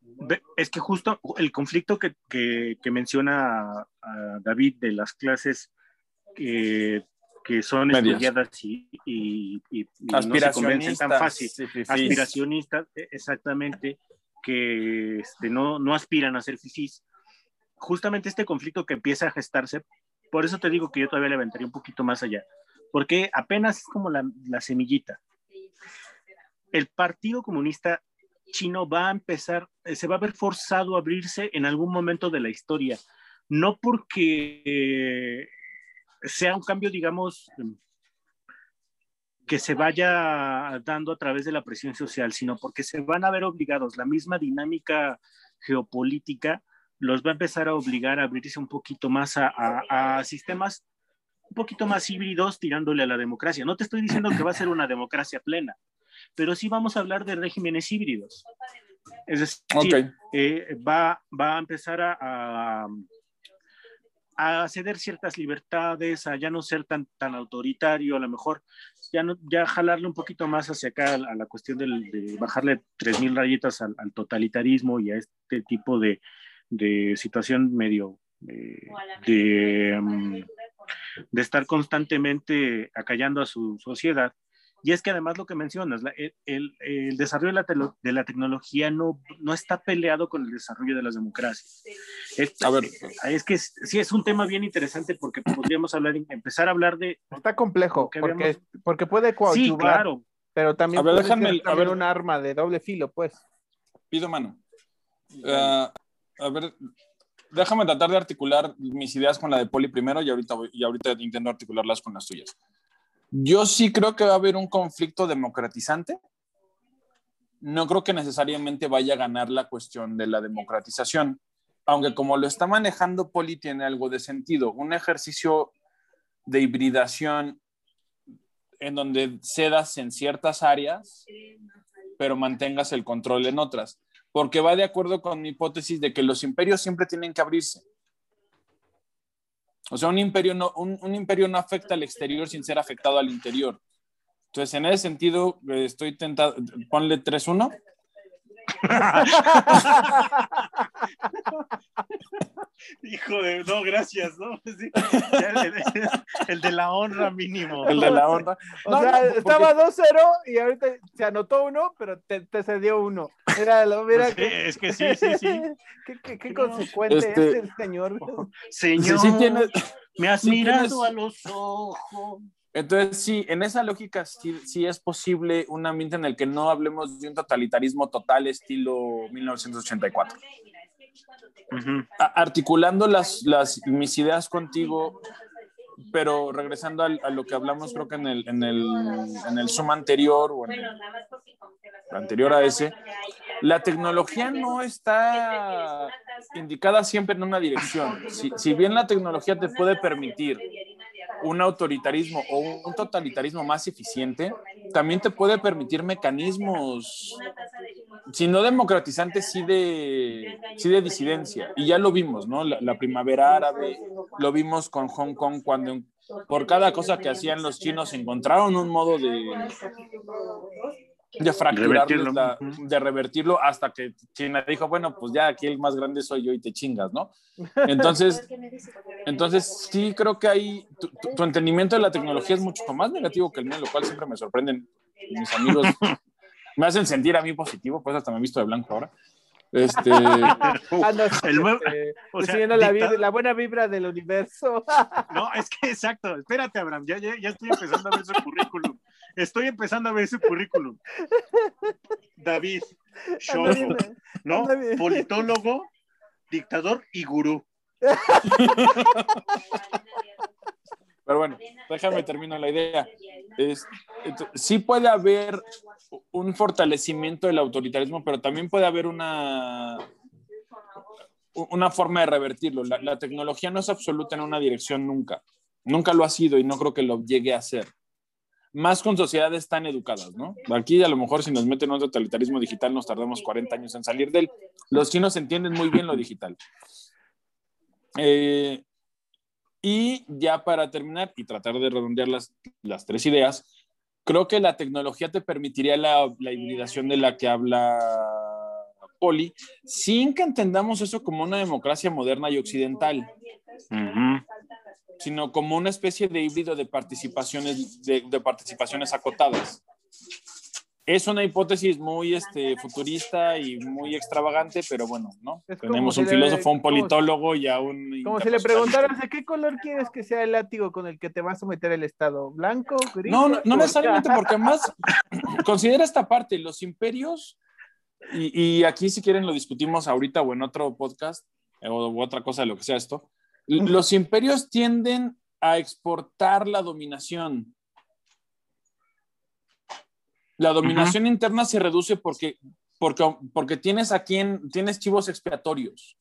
Ve- Es que justo el conflicto que, que- menciona a David de las clases que, que son estudiadas y, y- y- y no se convencen tan fácil, sí, aspiracionistas, e- exactamente, que este, no, no aspiran a ser fifís. Justamente este conflicto que empieza a gestarse, por eso te digo que yo todavía le aventaría un poquito más allá, porque apenas es como la, la semillita. El Partido Comunista Chino va a empezar, se va a ver forzado a abrirse en algún momento de la historia, no porque eh, sea un cambio, digamos, que se vaya dando a través de la presión social, sino porque se van a ver obligados, la misma dinámica geopolítica los va a empezar a obligar a abrirse un poquito más a, a- a sistemas un poquito más híbridos tirándole a la democracia. No te estoy diciendo que va a ser una democracia plena, pero sí vamos a hablar de regímenes híbridos. Es decir, eh, va, va a empezar a, a, a ceder ciertas libertades, a ya no ser tan, tan autoritario, a lo mejor ya, no, ya jalarle un poquito más hacia acá a, la- cuestión del- de bajarle 3.000 rayitas al, al totalitarismo y a este tipo de, de situación medio eh, de, mm, de estar constantemente acallando a su sociedad. Y es que además lo que mencionas, la- el, el- desarrollo de la, telo- de la tecnología no, no está peleado con el desarrollo de las democracias. Es, A ver. es que es- sí es un tema bien interesante porque podríamos hablar, empezar a hablar de... Está complejo, Que porque, habíamos- porque puede Sí, coadyuvar, claro. pero también A ver, puede déjame- ser a ver. un arma de doble filo, pues. Pido mano. Ah, a ver, déjame tratar de articular mis ideas con la de Poli primero y ahorita, voy- y ahorita intento articularlas con las tuyas. Yo sí creo que va a haber un conflicto democratizante. No creo que necesariamente vaya a ganar la cuestión de la democratización, aunque como lo está manejando Poli tiene algo de sentido. Un ejercicio de hibridación en donde cedas en ciertas áreas, pero mantengas el control en otras porque va de acuerdo con mi hipótesis de que los imperios siempre tienen que abrirse. O sea, un imperio no, un, un imperio no afecta al exterior sin ser afectado al interior. Entonces, en ese sentido, eh, estoy tentado, ponle 3-1. Hijo de, no, gracias, ¿no? Sí, el, el- el de la honra mínimo. El de la honra. O No, sea, no, porque- estaba 2-0 y ahorita se anotó uno, pero te, te cedió uno. Mira, lo- mira Pues qué, es que sí, sí, sí. qué, qué- qué No. consecuente Este- es el señor. Señor, Sí, sí tienes- me has sí mirado tienes- a los ojos. Entonces, sí, en esa lógica sí, sí es posible un ambiente en el que no hablemos de un totalitarismo total estilo 1984. Ujú. A- articulando las, las, mis ideas contigo, pero regresando al- a, lo que hablamos creo que en el, en el, en el Zoom anterior o en el anterior a ese, la tecnología no está indicada siempre en una dirección. Si, si bien la tecnología te puede permitir un autoritarismo o un totalitarismo más eficiente, también te puede permitir mecanismos, si no democratizantes, sí de, sí de disidencia. Y ya lo vimos, ¿no? La, la primavera árabe, lo vimos con Hong Kong cuando por cada cosa que hacían los chinos encontraron un modo de, de fracturarles la- de revertirlo hasta que China dijo, bueno, pues ya aquí el más grande soy yo y te chingas, ¿no? Entonces, entonces sí creo que ahí tu- tu entendimiento de la tecnología es mucho más negativo que el mío, lo cual siempre me sorprenden mis amigos. Me hacen sentir a mí positivo, pues hasta me he visto de blanco ahora. Este, Ah, no, El nuevo- este, o sea, recibiendo la, vibra- la buena vibra del universo. No, es que exacto. Espérate, Abraham. Ya, ya, ya estoy empezando a ver su currículum. Estoy empezando a ver su currículum. David, bien, ¿no? anda bien. Politólogo, dictador y gurú. Pero bueno, déjame terminar la idea. Es, sí puede haber un fortalecimiento del autoritarismo, pero también puede haber una, una forma de revertirlo. La, tecnología no es absoluta en una dirección nunca. Nunca lo ha sido y no creo que lo llegue a ser. Más con sociedades tan educadas, ¿no? Aquí a lo mejor si nos meten en un totalitarismo digital nos tardamos 40 años en salir de él. Los chinos entienden muy bien lo digital. Eh, y ya para terminar y tratar de redondear las, las tres ideas, creo que la tecnología te permitiría la, la hibridación de la que habla Poli, sin que entendamos eso como una democracia moderna y occidental, uh -huh. sino como una especie de híbrido de participaciones, de, de participaciones acotadas es una hipótesis muy este, futurista y muy extravagante, pero bueno, ¿no? Tenemos un filósofo, le, un politólogo y a un... Como si le preguntaras, ¿de qué color quieres que sea el látigo con el que te va a someter el Estado? ¿Blanco? Gris, no, no, no necesariamente, porque además considera esta parte, los imperios, y, y, aquí si quieren lo discutimos ahorita o en otro podcast, o, o otra cosa de lo que sea esto, los imperios tienden a exportar la dominación la dominación uh -huh. interna se reduce porque, porque, porque tienes a quien, tienes chivos expiatorios.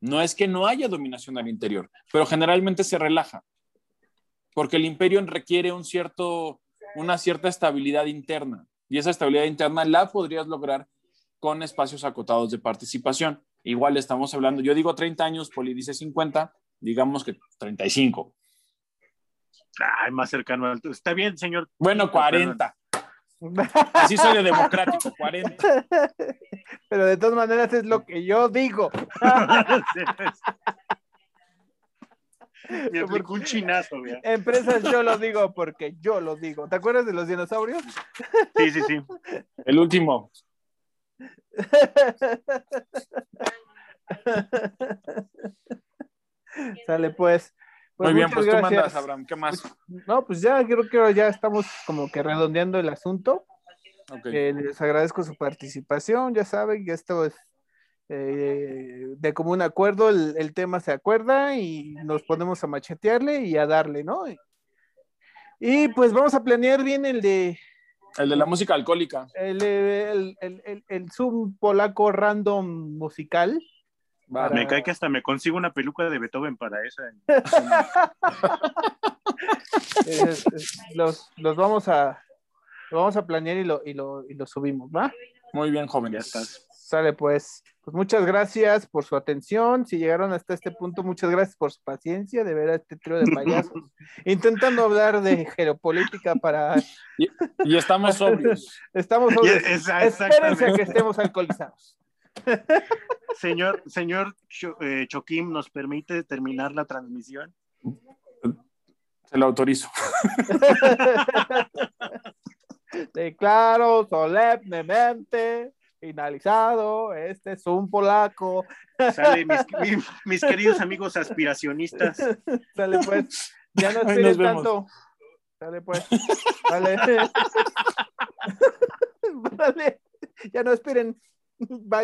No es que no haya dominación al interior, pero generalmente se relaja, porque el imperio requiere un cierto, una cierta estabilidad interna, y esa estabilidad interna la podrías lograr con espacios acotados de participación. Igual estamos hablando, yo digo 30 años, Poli dice 50, digamos que 35. Ay, más cercano al... Está bien, señor. Bueno, 40. Así soy de democrático, 40. Pero de todas maneras es lo que yo digo. Me aplicó un chinazo, mira. Empresas yo lo digo porque yo lo digo. ¿Te acuerdas de los dinosaurios? Sí, sí, sí. El último. Sale pues. Pues Muy bien, pues gracias. tú mandas, Abraham. ¿Qué más? Pues, no, pues ya creo que ya estamos como que redondeando el asunto. Okay. Eh, les agradezco su participación, ya saben que esto es eh, de común acuerdo, el, el, tema se acuerda y nos ponemos a machetearle y a darle, ¿no? Y, y pues vamos a planear bien el de... El de la música alcohólica. El, el, el, el Zoom polaco random musical. Para... Me cae que hasta me consigo una peluca de Beethoven para esa. es, es, los, los, vamos a lo vamos a planear y lo, y lo, y lo subimos, ¿va? Muy bien, joven. Ya estás. Sale pues. Pues muchas gracias por su atención. Si llegaron hasta este punto, muchas gracias por su paciencia de ver a este trío de payasos intentando hablar de geopolítica para. Y, y estamos sobrios. estamos sobrios. Es, Espérense a que estemos alcoholizados. Señor, señor Cho, eh, Choquim, ¿nos permite terminar la transmisión? Se lo autorizo. Declaro solemnemente finalizado, este es un polaco. Sale, mis, mis, mis queridos amigos aspiracionistas. Sale pues, ya no esperen tanto. Sale pues, vale. vale, ya no esperen. Bye.